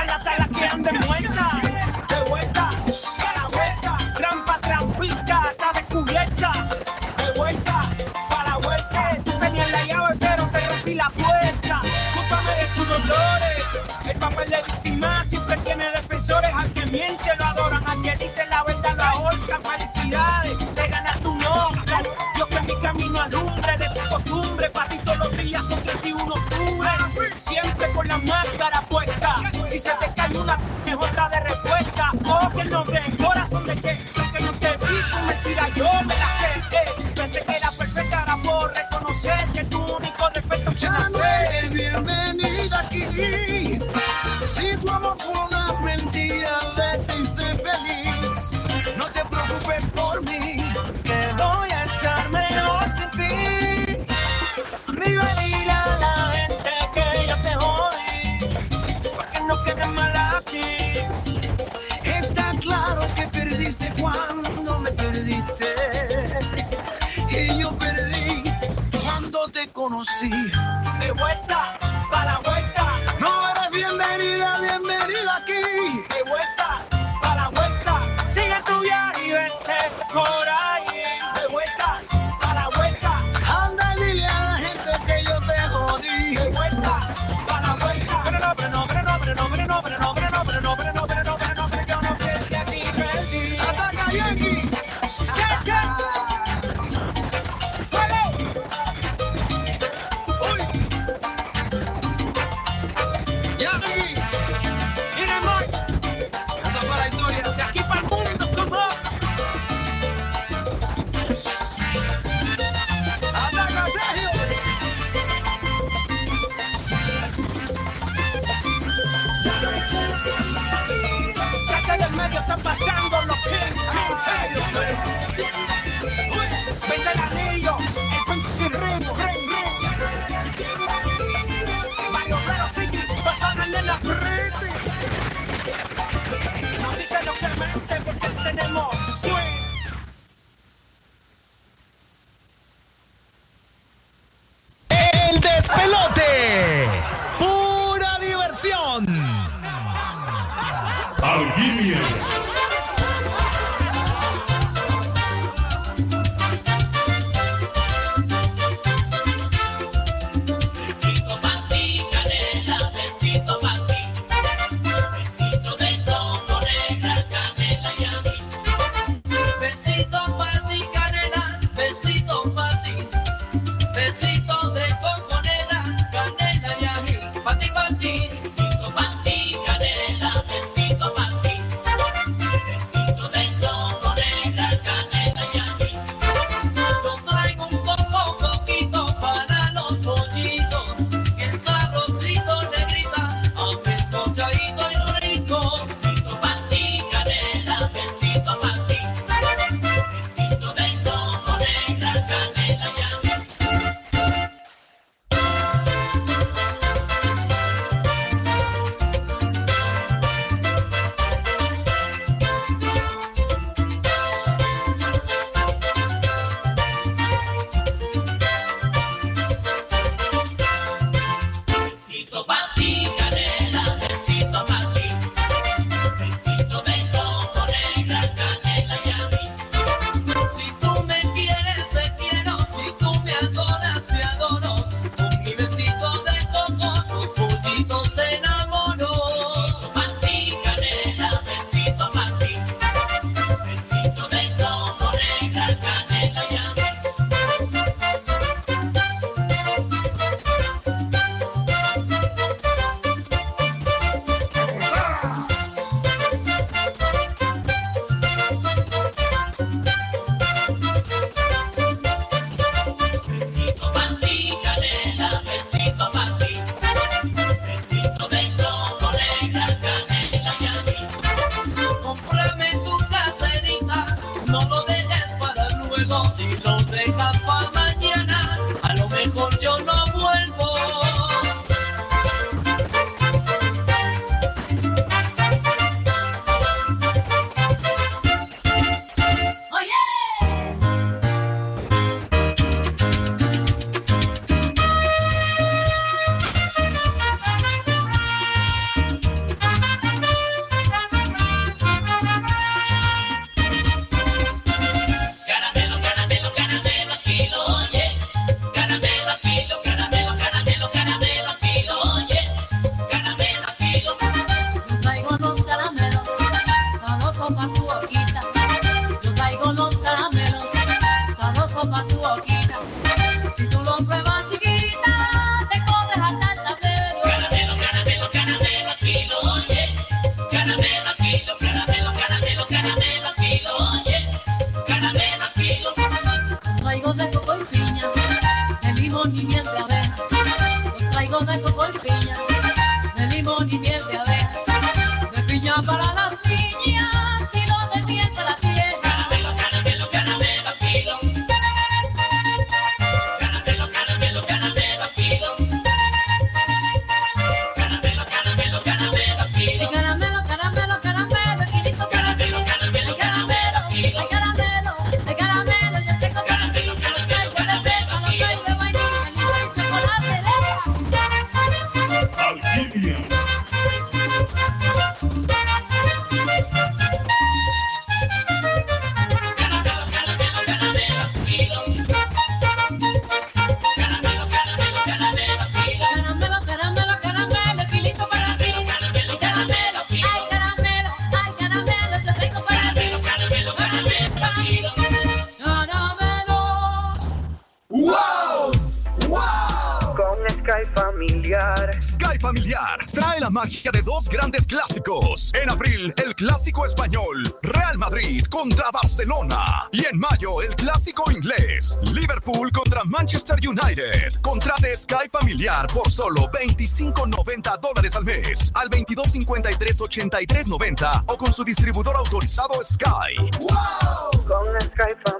Y en mayo, el clásico inglés. Liverpool contra Manchester United. Contrate Sky Familiar por solo 25.90 dólares al mes. Al 2253-8390 o con su distribuidor autorizado Sky. ¡Wow! Con Sky Familiar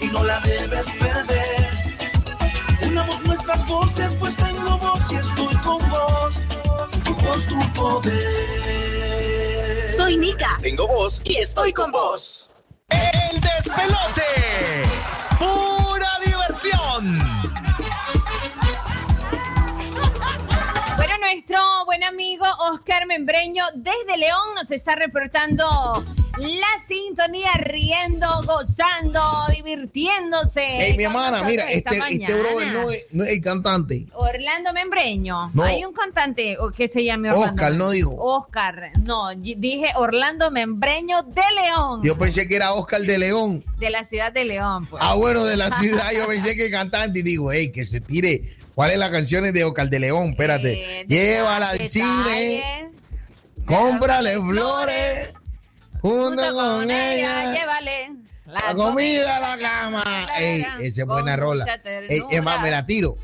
y no la debes perder. Unamos nuestras voces, pues tengo voz y estoy con vos. Tu voz, tu poder. Soy Nika. Tengo voz y estoy con vos. El despelote. Pura diversión. Nuestro buen amigo Oscar Membreño desde León nos está reportando la sintonía, riendo, gozando, divirtiéndose. Ey, mi hermana, mira, este, este brother no es, no es el cantante. Orlando Membreño. No. Hay un cantante o que se llame Orlando. Oscar, no dijo. Oscar, no, dije Orlando Membreño de León. Yo pensé que era Oscar de León. De la ciudad de León, pues. Ah, bueno, de la ciudad. Yo pensé que el cantante y digo, hey, que se tire. ¿Cuáles las canciones de Oscar de León? Espérate. Eh, Llévala al cine. Cómprale flores. Junto con ella. Llévale. La comida a la cama. Ey, esa es buena rola. Ey, es más, me la tiro.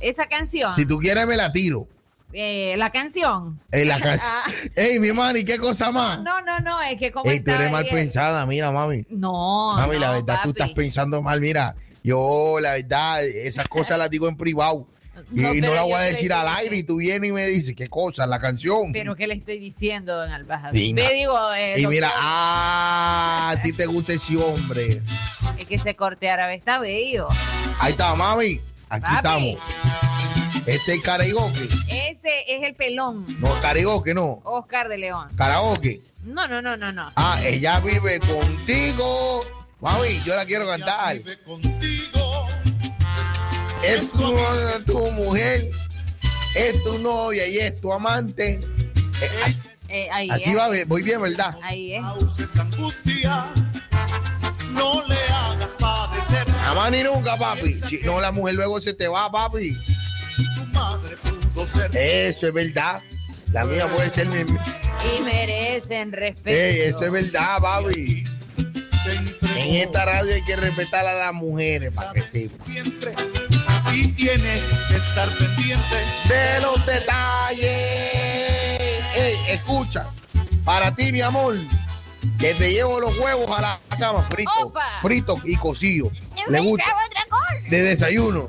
Esa canción. Si tú quieres, me la tiro. Eh, la canción. Ey, la canción. Ah. Ey, mi ¿y qué cosa más? No, no, no, es que como Ey, tú eres mal pensada, mira, mami. No, Mami, la verdad, tú estás pensando mal. Mira, yo, la verdad, esas cosas las digo en privado. Y No, no, las voy a decir al aire y tú vienes y me dices, ¿qué cosa? La canción. Pero ¿qué le estoy diciendo, don Albajado? Dina. Te digo, eh, y mira, ah, a ti te gusta ese hombre. es que ese corte árabe está bello. Ahí está, mami. Aquí Papi. estamos. Este es karaoke. Ese es el pelón. No, karaoke, no. Oscar de León. Karaoke. No, no, no, no, no. Ah, ella vive contigo. Mami, yo la quiero cantar. Es tu, es tu mujer, es tu novia y es tu amante. Eh, así- Eh, ahí así es. va, voy bien, ¿verdad? Ahí es. angustia, no le hagas padecer. Jamás ni nunca, papi. Si no, la mujer luego se te va, papi. Tu madre pudo ser. Eso es verdad. La mía puede ser mi. Y merecen respeto. Ey, eso es verdad, papi. En esta radio hay que respetar a las mujeres para que sepan. Y tienes que estar pendiente de los detalles. Ey, escucha, para ti, mi amor, que te llevo los huevos a la cama fritos, Opa. fritos y cocidos. Le gusta pensaba otra cosa. de desayuno.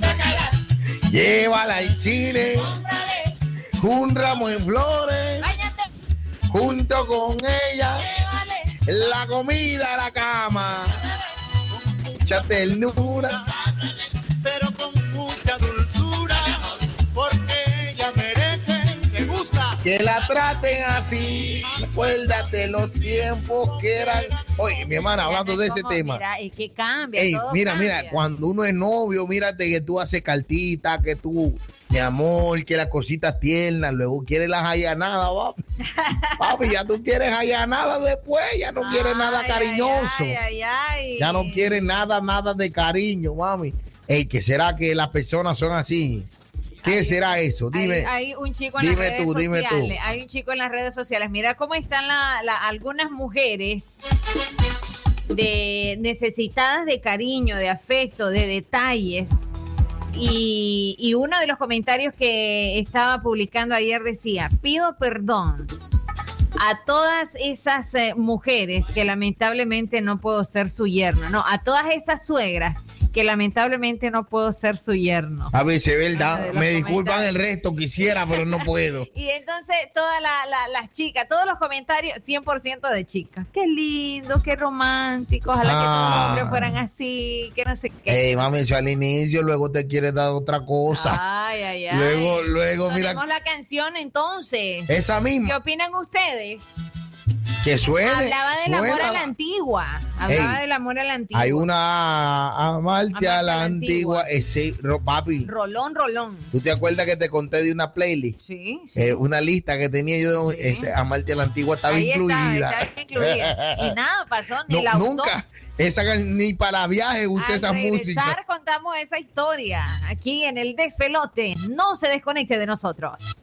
Sácala. Llévala al cine, un ramo en flores, junto con ella, la comida a la cama, mucha ternura. pero con mucha dulzura, porque ella merece, me gusta. Que la traten así. Acuérdate los tiempos que eran. Oye, mi hermana, hablando de ese tema. Mira, es que cambia. Ey, todo mira, cambia. mira, cuando uno es novio, mírate que tú haces cartitas, que tú, mi amor, que las cositas tiernas, luego quieres las allanadas, papi. Papi, ya tú quieres allanadas después, ya no quieres nada cariñoso. Ay, ay, ay. Ya no quieres nada, nada de cariño, mami. Ey, ¿qué será que las personas son así? ¿Qué será eso? Dime. Hay, hay un chico en las redes tú, dime tú. sociales. Hay un chico en las redes sociales. Mira cómo están la- la- algunas mujeres de necesitadas de cariño, de afecto, de detalles. Y, y uno de los comentarios que estaba publicando ayer decía, pido perdón a todas esas eh, mujeres que lamentablemente no puedo ser su yerno, no, a todas esas suegras que lamentablemente no puedo ser su yerno. A veces, Uno de ¿verdad? Me disculpan el resto, quisiera, pero no puedo. Y entonces todas la- la- las chicas, todos los comentarios, 100% de chicas. Qué lindo, qué romántico. Ojalá que todos los Ah. hombres fueran así, que no sé qué. Ey, mami, eso al inicio, luego te quieres dar otra cosa. Ay, ay, ay. Luego, luego, mira, Sonemos la canción entonces. Esa misma. ¿Qué opinan ustedes? Que suene. Hablaba del amor a la antigua. Hablaba del amor a la antigua. Hay una amarte, a la, antigua. Ese, papi. Rolón, rolón. ¿Tú te acuerdas que te conté de una playlist? Sí. sí. Eh, una lista que tenía yo. Sí. Ese, amarte a la antigua estaba incluida. Estaba incluida. y nada pasó, ni la usó. Nunca. Esa, ni para viajes usé Al esa regresar, contamos esa historia aquí en el despelote. No se desconecte de nosotros.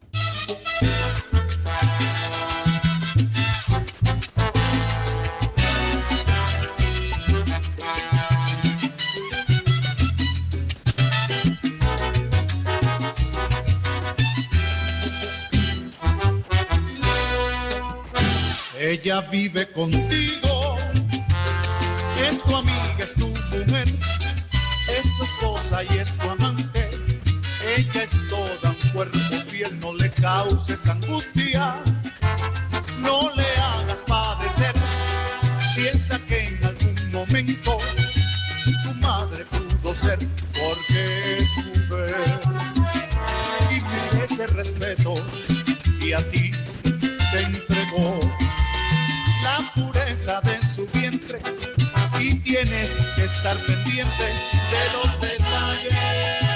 Ella vive contigo, es tu amiga, es tu mujer, es tu esposa y es tu amante. Ella es toda un cuerpo fiel, no le causes angustia, no le hagas padecer. Piensa que en algún momento tu madre pudo ser, porque es tu fe. Y ese respeto y a ti te entregó cabeza su vientre y tienes que estar pendiente de los detalles.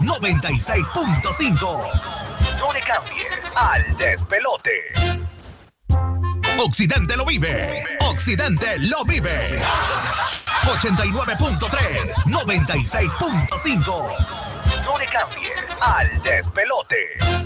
96.5. No le cambies al despelote. Occidente lo vive. Occidente lo vive. 89.3, 96.5. No le cambies al despelote.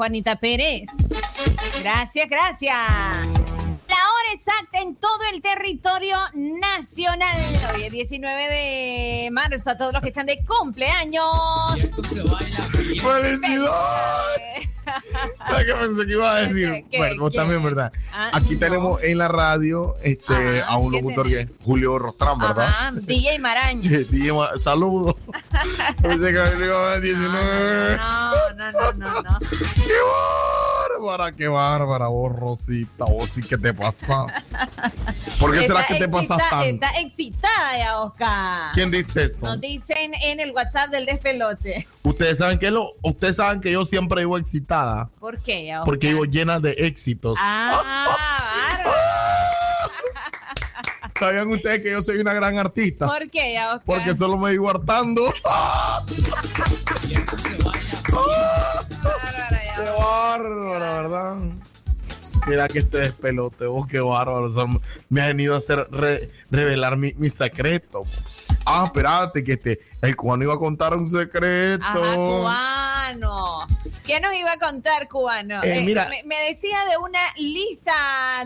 Juanita Pérez. Gracias, gracias. La hora exacta en todo el territorio nacional. Hoy es 19 de marzo. A todos los que están de cumpleaños. ¡Felicidades! ¿Sabes qué pensé que iba a decir? Bueno, vos también, ¿verdad? Ah, Aquí no. tenemos en la radio este, a un ¿quién locutor que es Julio Rostrán, ¿verdad? Ajá, DJ Maraña. DJ Saludos. Pensé que iba a decir 19. No, no, bárbara, qué bárbara, vos, Rosita! Vos sí que te pasas. ¿Por qué será que te pasas tanto? Está excitada ya, Oscar. ¿Quién dice esto? Nos dicen en el WhatsApp del despelote. Ustedes saben que lo, ustedes saben que yo siempre vivo excitada ¿Por qué ya, Oscar? porque vivo llena de éxitos. Ah, bárbaro. ¿Sabían ustedes que yo soy una gran artista? ¿Por qué ya, Oscar? Porque solo me vivo hartando. Mira que este despelote, vos qué bárbaro. o sea, me han ido a hacer re- revelar mi, mi secreto. Ah, espérate, que este, el cubano iba a contar un secreto. Ajá, cubano. ¿Qué nos iba a contar, cubano? Eh, mira. me, me decía de una lista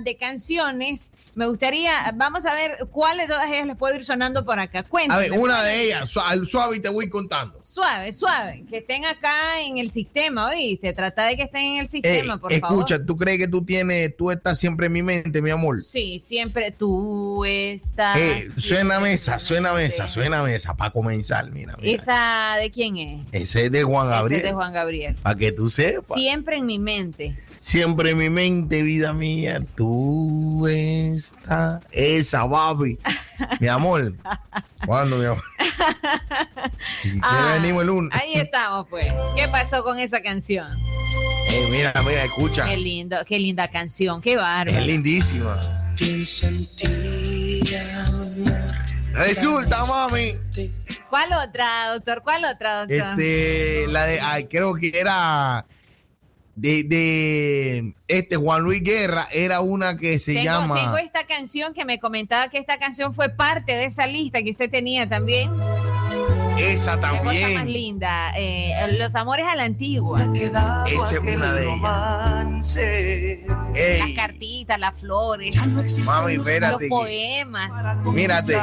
de canciones. Me gustaría, vamos a ver cuál de todas ellas les puedo ir sonando por acá. A Cuéntame. ver, una de ellas, su- al suave y te voy contando. Suave, suave. Que estén acá en el sistema, ¿oíste? Trata de que estén en el sistema, por favor. escucha, ¿tú crees que tú tienes, tú estás siempre en mi mente, mi amor? Sí, siempre tú estás. Eh, suena mesa, suena mesa, suena mesa para comenzar, mira, mira. ¿Esa de quién es? Ese es de Juan Ese Gabriel. es de Juan Gabriel. Para que tú sepas. Siempre en mi mente. Siempre en mi mente, vida mía, tú estás. Esa, papi. mi amor. ¿Cuándo, mi amor? ¿Y qué Ah, venimos el lunes? Ahí estamos, pues. ¿Qué pasó con esa canción? Eh, mira, mira, escucha. Qué lindo, qué linda canción, qué bárbaro. Es lindísima. Resulta, mami, ¿Cuál otra, doctor? ¿Cuál otra, doctor? este, la de, ay, creo que era de, de este Juan Luis Guerra, era una que se tengo, llama. tengo esta canción que me comentaba que esta canción fue parte de esa lista que usted tenía también. Esa Qué cosa más también. linda. eh, Los amores a la antigua. Esa es una de ellas. Ey. Las cartitas, las flores. Mami, los que- poemas. Mírate,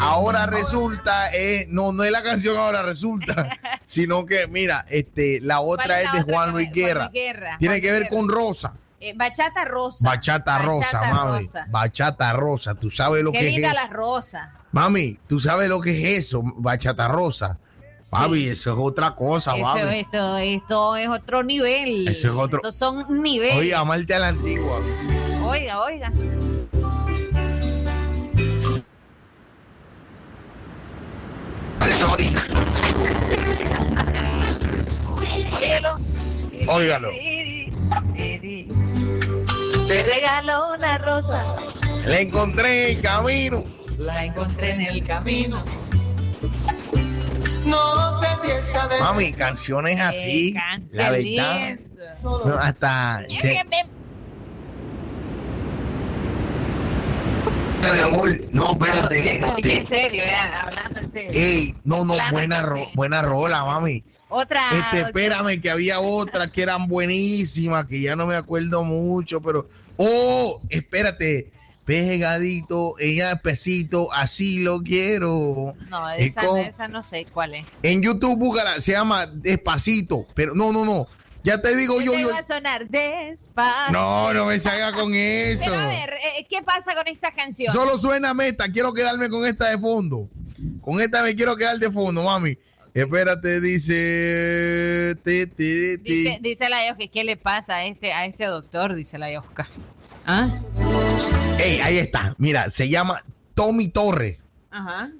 ahora resulta, eh, no, no es la canción ahora resulta, sino que, mira, este, la otra ¿Cuál es la de otra Juan Luis Guerra. Juan Luis Guerra, Tiene Juan que ver con Rosa. Eh, bachata rosa. Bachata rosa, Bachata mami. rosa. Bachata rosa. Tú sabes lo Qué que es linda la rosa. Mami, tú sabes lo que es eso, bachata rosa. Mami, eso es otra cosa, Eso, esto, esto es otro nivel. Eso es otro- Estos son niveles. Oye, amarte a la antigua. Oiga, oiga. Óigalo. Te regaló una rosa, La encontré en camino. La encontré en el camino. No sé si está de Mami, canciones así. La verdad. no, hasta. se- No, espérate. En serio, ya, hablando en serio. Ey, no, no, buena, en ro- buena rola, mami. Otra. Este, espérame, que había otras que eran buenísimas, que ya no me acuerdo mucho, pero. Oh, espérate. Pegadito, ella pesito, así lo quiero. No, Es esa, con- esa no sé cuál es. En YouTube, búscala, se llama Despacito, pero no, no, no. Ya te digo yo, Te yo. va a sonar. No, no me salga con eso. Pero a ver, eh, ¿qué pasa con esta canción? Solo suena meta, quiero quedarme con esta de fondo. Con esta me quiero quedar de fondo, mami. Espérate, dice. ti, ti, ti. Dice, dice la Yosca, ¿qué le pasa a este, a este doctor? Dice la Yosca. ¿Ah? Ey, ahí está. Mira, se llama Tommy Torres. Ajá.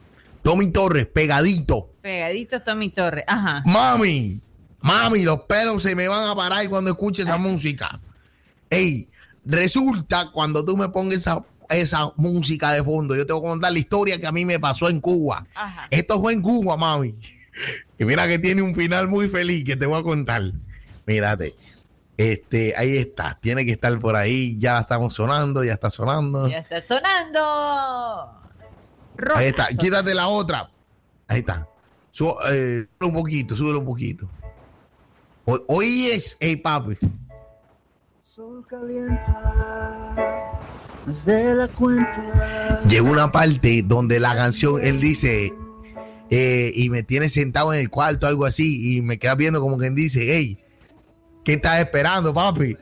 Tommy Torres, pegadito. Pegadito Tommy Torres. Ajá. Mami, mami, los pelos se me van a parar cuando escuche esa música. Ey, resulta cuando tú me pongas esa, esa música de fondo, yo te voy a contar la historia que a mí me pasó en Cuba. Ajá. Esto fue en Cuba, mami. Y mira que tiene un final muy feliz que te voy a contar. Mírate. Este, ahí está. Tiene que estar por ahí. Ya estamos sonando, ya está sonando. Ya está sonando. Ahí está. Quítate la otra. Ahí está. Su- eh, súbelo un poquito, súbelo un poquito. O- Hoy es, hey papi. Sol calienta más de la cuenta. Llegó una parte donde la canción, él dice, eh, y me tiene sentado en el cuarto, algo así, y me queda viendo como quien dice, hey, ¿qué estás esperando, papi?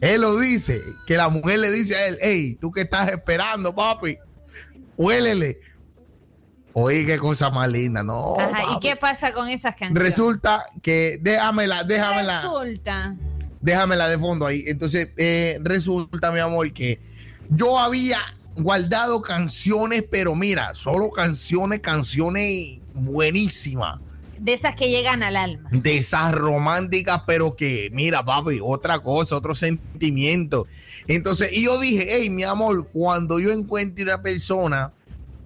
Él lo dice, que la mujer le dice a él, hey, ¿tú qué estás esperando, papi? Huélele. Oye, qué cosa más linda, no. Ajá, ¿y qué pasa con esas canciones? Resulta que, déjamela, déjamela. Resulta. déjamela de fondo ahí. Entonces, eh, resulta, mi amor, que yo había guardado canciones, pero mira, solo canciones, canciones buenísimas. De esas que llegan al alma. De esas románticas, pero que, mira, papi, otra cosa, otro sentimiento. Entonces, y yo dije, hey, mi amor, cuando yo encuentre una persona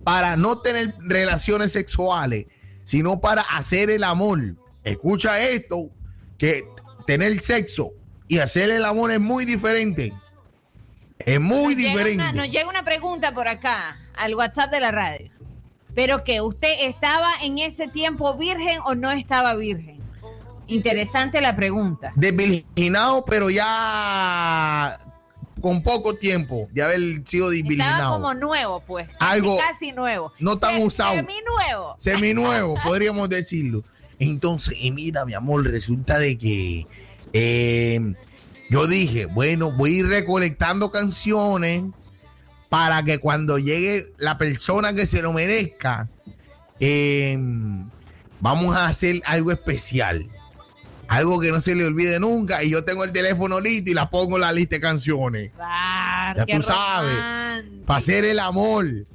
para no tener relaciones sexuales, sino para hacer el amor, escucha esto, que tener sexo y hacer el amor es muy diferente. Es muy Nos llega diferente. una- nos llega una pregunta por acá, al WhatsApp de la radio. Pero que usted estaba en ese tiempo virgen o no estaba virgen. Interesante la pregunta. Desvirginado, pero ya con poco tiempo de haber sido Estaba desvirginado. como nuevo, pues. Algo casi nuevo. no tan usado. Semi nuevo. seminuevo, podríamos decirlo. Entonces, y mira, mi amor, resulta de que eh, yo dije, bueno, voy a ir recolectando canciones para que cuando llegue la persona que se lo merezca, eh, vamos a hacer algo especial. Algo que no se le olvide nunca. Y yo tengo el teléfono listo y la pongo en la lista de canciones. Ya qué tú sabes. Para hacer el amor. ¿Y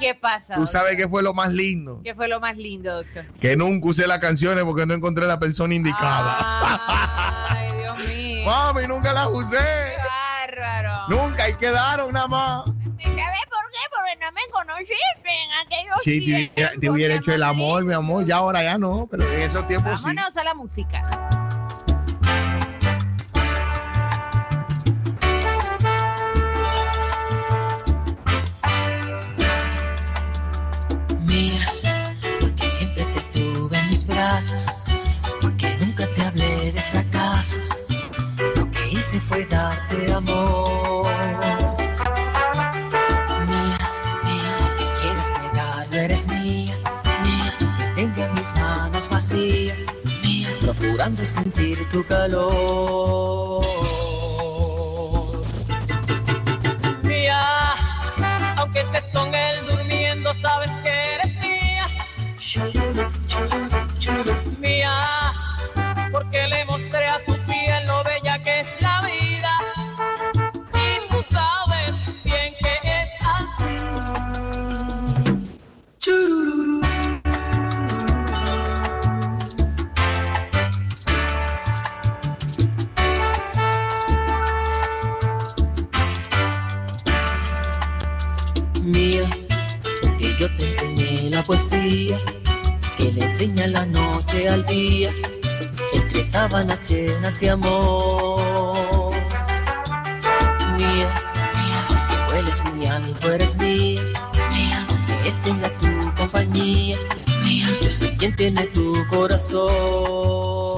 qué pasa? Tú sabes que fue lo más lindo. ¿Qué fue lo más lindo, doctor? Que nunca usé las canciones porque no encontré la persona indicada. Ay. Mami, nunca las usé. Bárbaro. Nunca, y quedaron nada más. ¿Sabes por qué? Porque no me conociste en aquellos sí, tiempos. Sí, te, hubiera hecho el amor, mi amor, ya ahora ya no, pero en esos tiempos sí. Vámonos a la música. Mira, porque siempre te tuve en mis brazos fue darte amor. Mía, mía, me quieres negar, no eres mía, mía, que tengo mis manos vacías, mía, procurando sentir tu calor. una poesía que le enseña la noche al día, entre sábanas llenas de amor. Mía, mía, que hueles muy alto, eres mía, que este tenga tu compañía, mía, yo soy quien tiene tu corazón.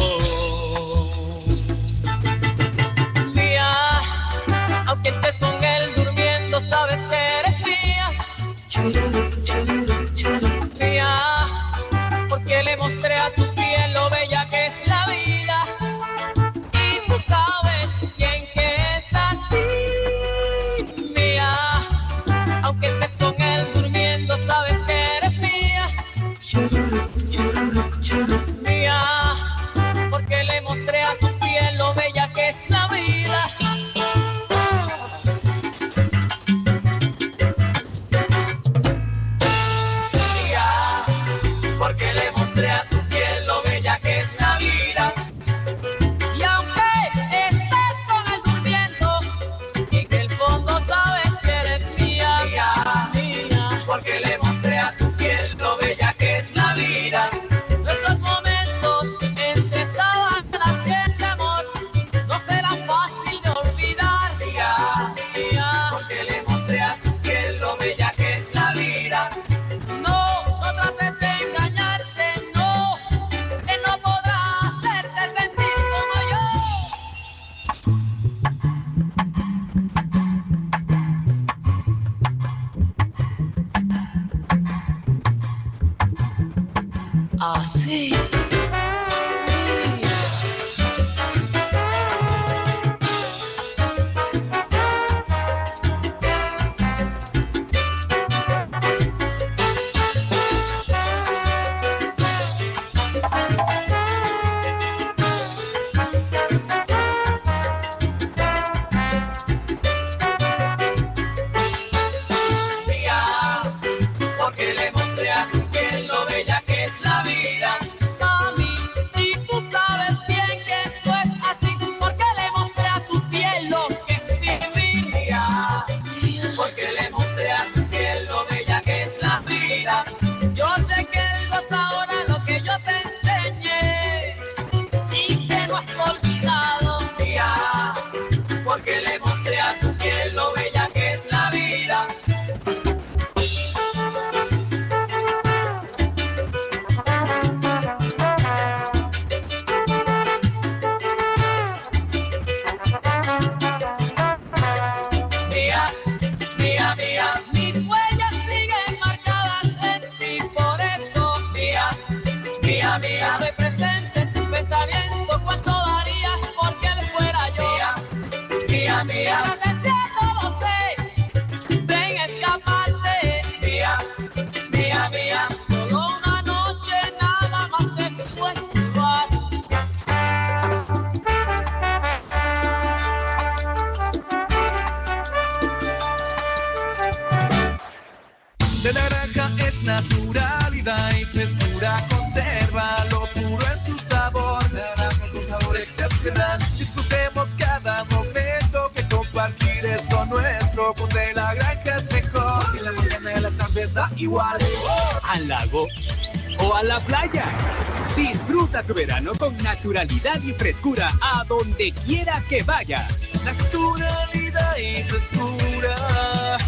Y frescura a donde quiera que vayas. Naturalidad y frescura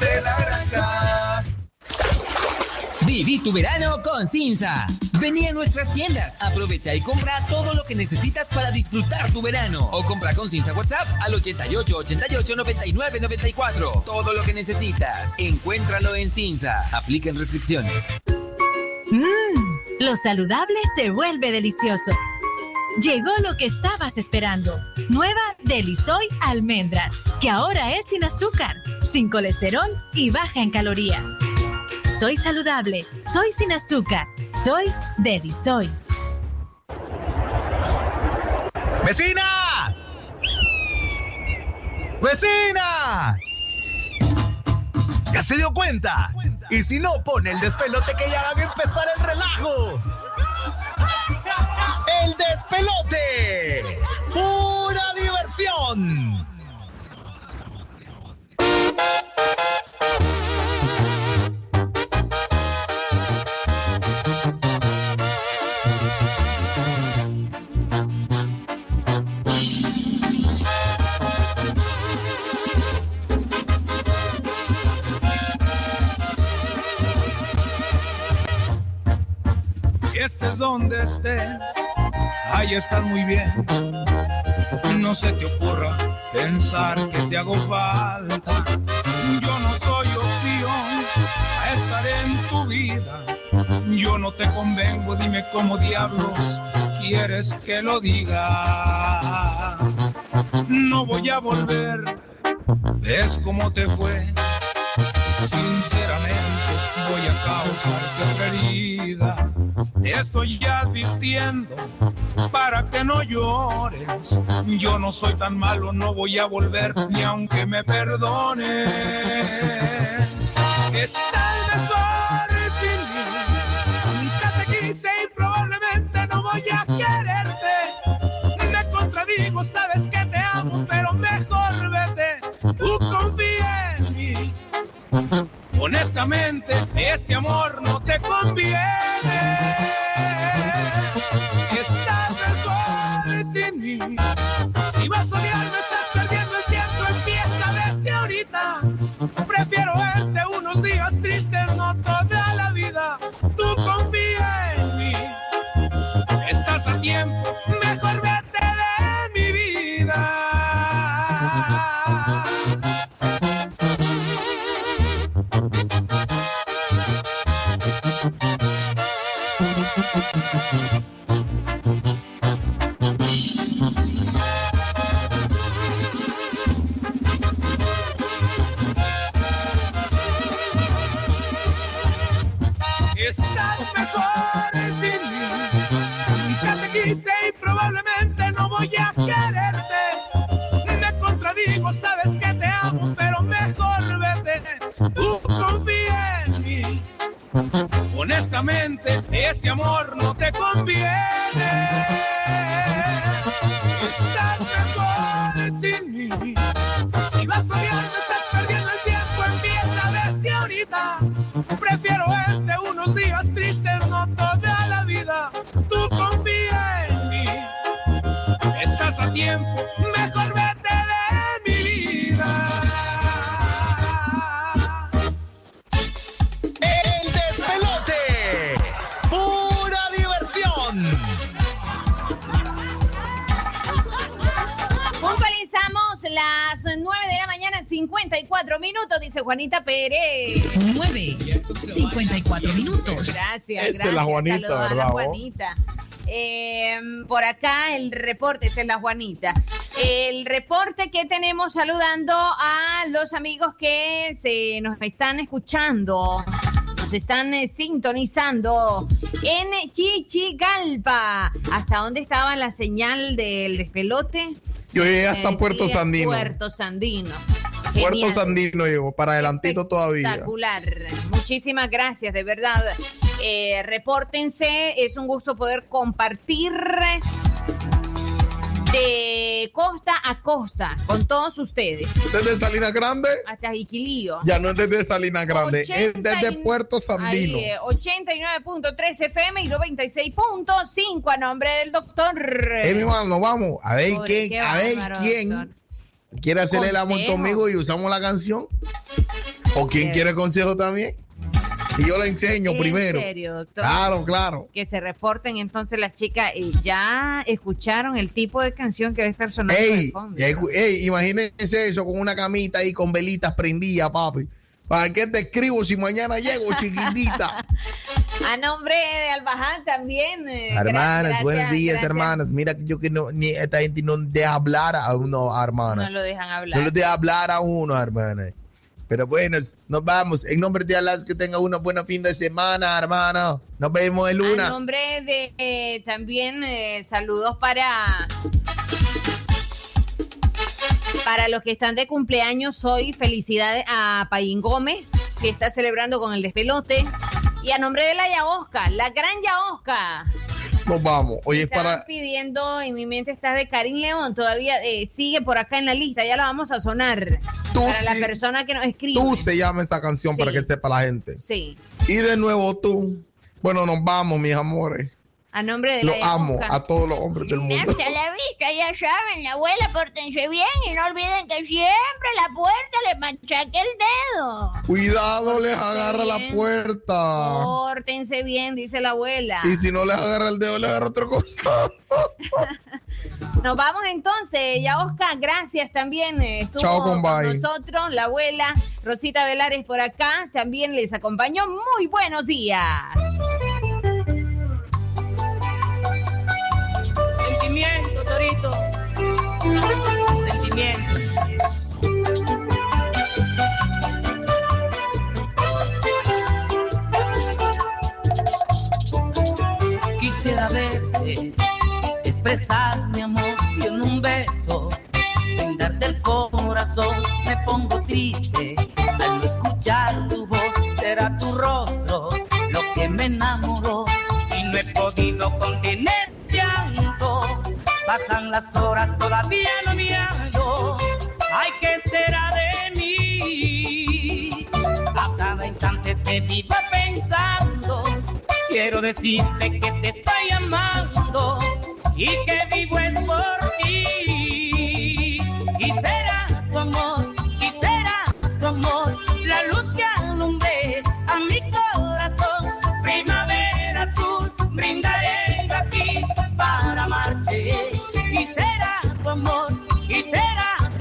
de la granja. Viví tu verano con Cinza. Vení a nuestras tiendas, aprovecha y compra todo lo que necesitas para disfrutar tu verano. O compra con Cinza WhatsApp al 88 88 99 94. Todo lo que necesitas, encuéntralo en Cinza. Apliquen restricciones. Mmm, lo saludable se vuelve delicioso. Llegó lo que estabas esperando. Nueva Delisoy Almendras, que ahora es sin azúcar, sin colesterol y baja en calorías. Soy saludable, soy sin azúcar, soy Delisoy. ¡Vecina! ¡Vecina! ¿Ya se dio cuenta? Y si no, pone el despelote que ya van a empezar el relajo. ¡El despelote! ¡Pura diversión! Estés donde estés, ahí estás muy bien. No se te ocurra pensar que te hago falta. Yo no soy opción a estar en tu vida. Yo no te convengo, dime cómo diablos quieres que lo diga. No voy a volver, ves cómo te fue. Sinceramente voy a causarte herida. Te estoy advirtiendo para que no llores. Yo no soy tan malo, no voy a volver ni aunque me perdones. Estás mejor sin mí. Te quise y probablemente no voy a quererte. Me contradigo, sabes que Honestamente, este amor no te conviene. Estás mejor sin mí. Si vas a odiarme, estás perdiendo el tiempo. Empieza desde ahorita. Prefiero verte unos días tristes, no toda Honestamente, este amor no te conviene. Puntualizamos las 9 de la mañana, 54 minutos, dice Juanita Pérez. 9, 54 minutos. Gracias, Esa es gracias. la Juanita, a la ¿verdad, vos? Juanita. Eh, por acá el reporte, es la Juanita. El reporte que tenemos saludando a los amigos que se nos están escuchando, están eh, sintonizando en Chichigalpa. ¿Hasta dónde estaba la señal del despelote? Yo llegué hasta Eh, Puerto sí, Sandino. Puerto Sandino. Puerto. Sandino llegó, para adelantito todavía. Espectacular. Muchísimas gracias, de verdad. Eh, repórtense, es un gusto poder compartir de costa a costa con todos ustedes. Desde Salinas Grande, Hasta Iquilío. ya no es desde Salinas Grande, es 80 desde Puerto Sandino. Ahí, eh, 89.3 FM y 96.5 a nombre del doctor. Eh, mi hermano, vamos a ver Pobre, quién, a ver bárbaro, quién doctor. quiere hacer el amor conmigo y usamos la canción. O quién quiere consejo también. Y yo le enseño ¿En primero. serio, doctor? Claro, claro. Que se reporten entonces las chicas. eh, ya escucharon el tipo de canción que va a estar sonando de Ey, fondo. imagínense eso con una camita ahí con velitas prendidas, papi. ¿Para qué te escribo si mañana llego, chiquitita? A nombre de Albaján también. eh, hermanas, gracias, buenos días, gracias. hermanas. Mira que yo que no, ni esta gente no deja hablar a uno, hermana. No lo dejan hablar. No le deja hablar a uno, hermana. Pero bueno, nos vamos. En nombre de Allah, que tenga una buena fin de semana, hermano. Nos vemos el A luna. nombre de eh, también eh, saludos para para los que están de cumpleaños hoy, felicidades a Payín Gómez, que está celebrando con el despelote. Y a nombre de la Yaosca, la gran Yaosca. Nos vamos. Hoy es Estaban para. pidiendo, en mi mente está de Karim León, todavía eh, sigue por acá en la lista, ya la vamos a sonar. para la persona que nos escribe. Tú se llama esta canción Sí. para que sepa la gente. Sí, Y de nuevo tú. Bueno, nos vamos, mis amores. A nombre de Lo amo a todos los hombres del mundo. Hasta la vista, ya saben, la abuela, pórtense bien y no olviden que siempre la puerta le machaque el dedo. Cuidado, les agarra la puerta. Pórtense bien, dice la abuela. Y si no les agarra el dedo, les agarra otra cosa. Nos vamos entonces. Ya Oscar, gracias también. eh, Estuvo Chao, con compay. nosotros la abuela Rosita Velares por acá. También les acompañó. Muy buenos días. Sentimiento, Torito. Sentimiento. Quisiera verte, expresar mi amor y en un beso, brindarte el corazón. Me pongo triste al no escuchar tu voz. Será tu rostro lo que me enamoró y no he podido contener. Pasan las horas, todavía no me hallo. Ay, ¿qué será de mí? A cada instante te vivo pensando. Quiero decirte que te estoy amando y que vivo es por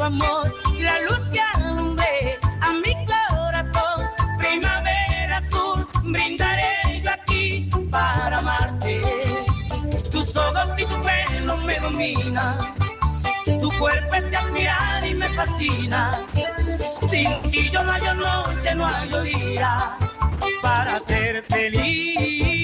amor, la luz que alumbre a mi corazón. Primavera azul, brindaré yo aquí para amarte. Tus ojos y tu pelo me dominan. Tu cuerpo es de admirar y me fascina. Sin ti yo no hay noche, no hay día para ser feliz.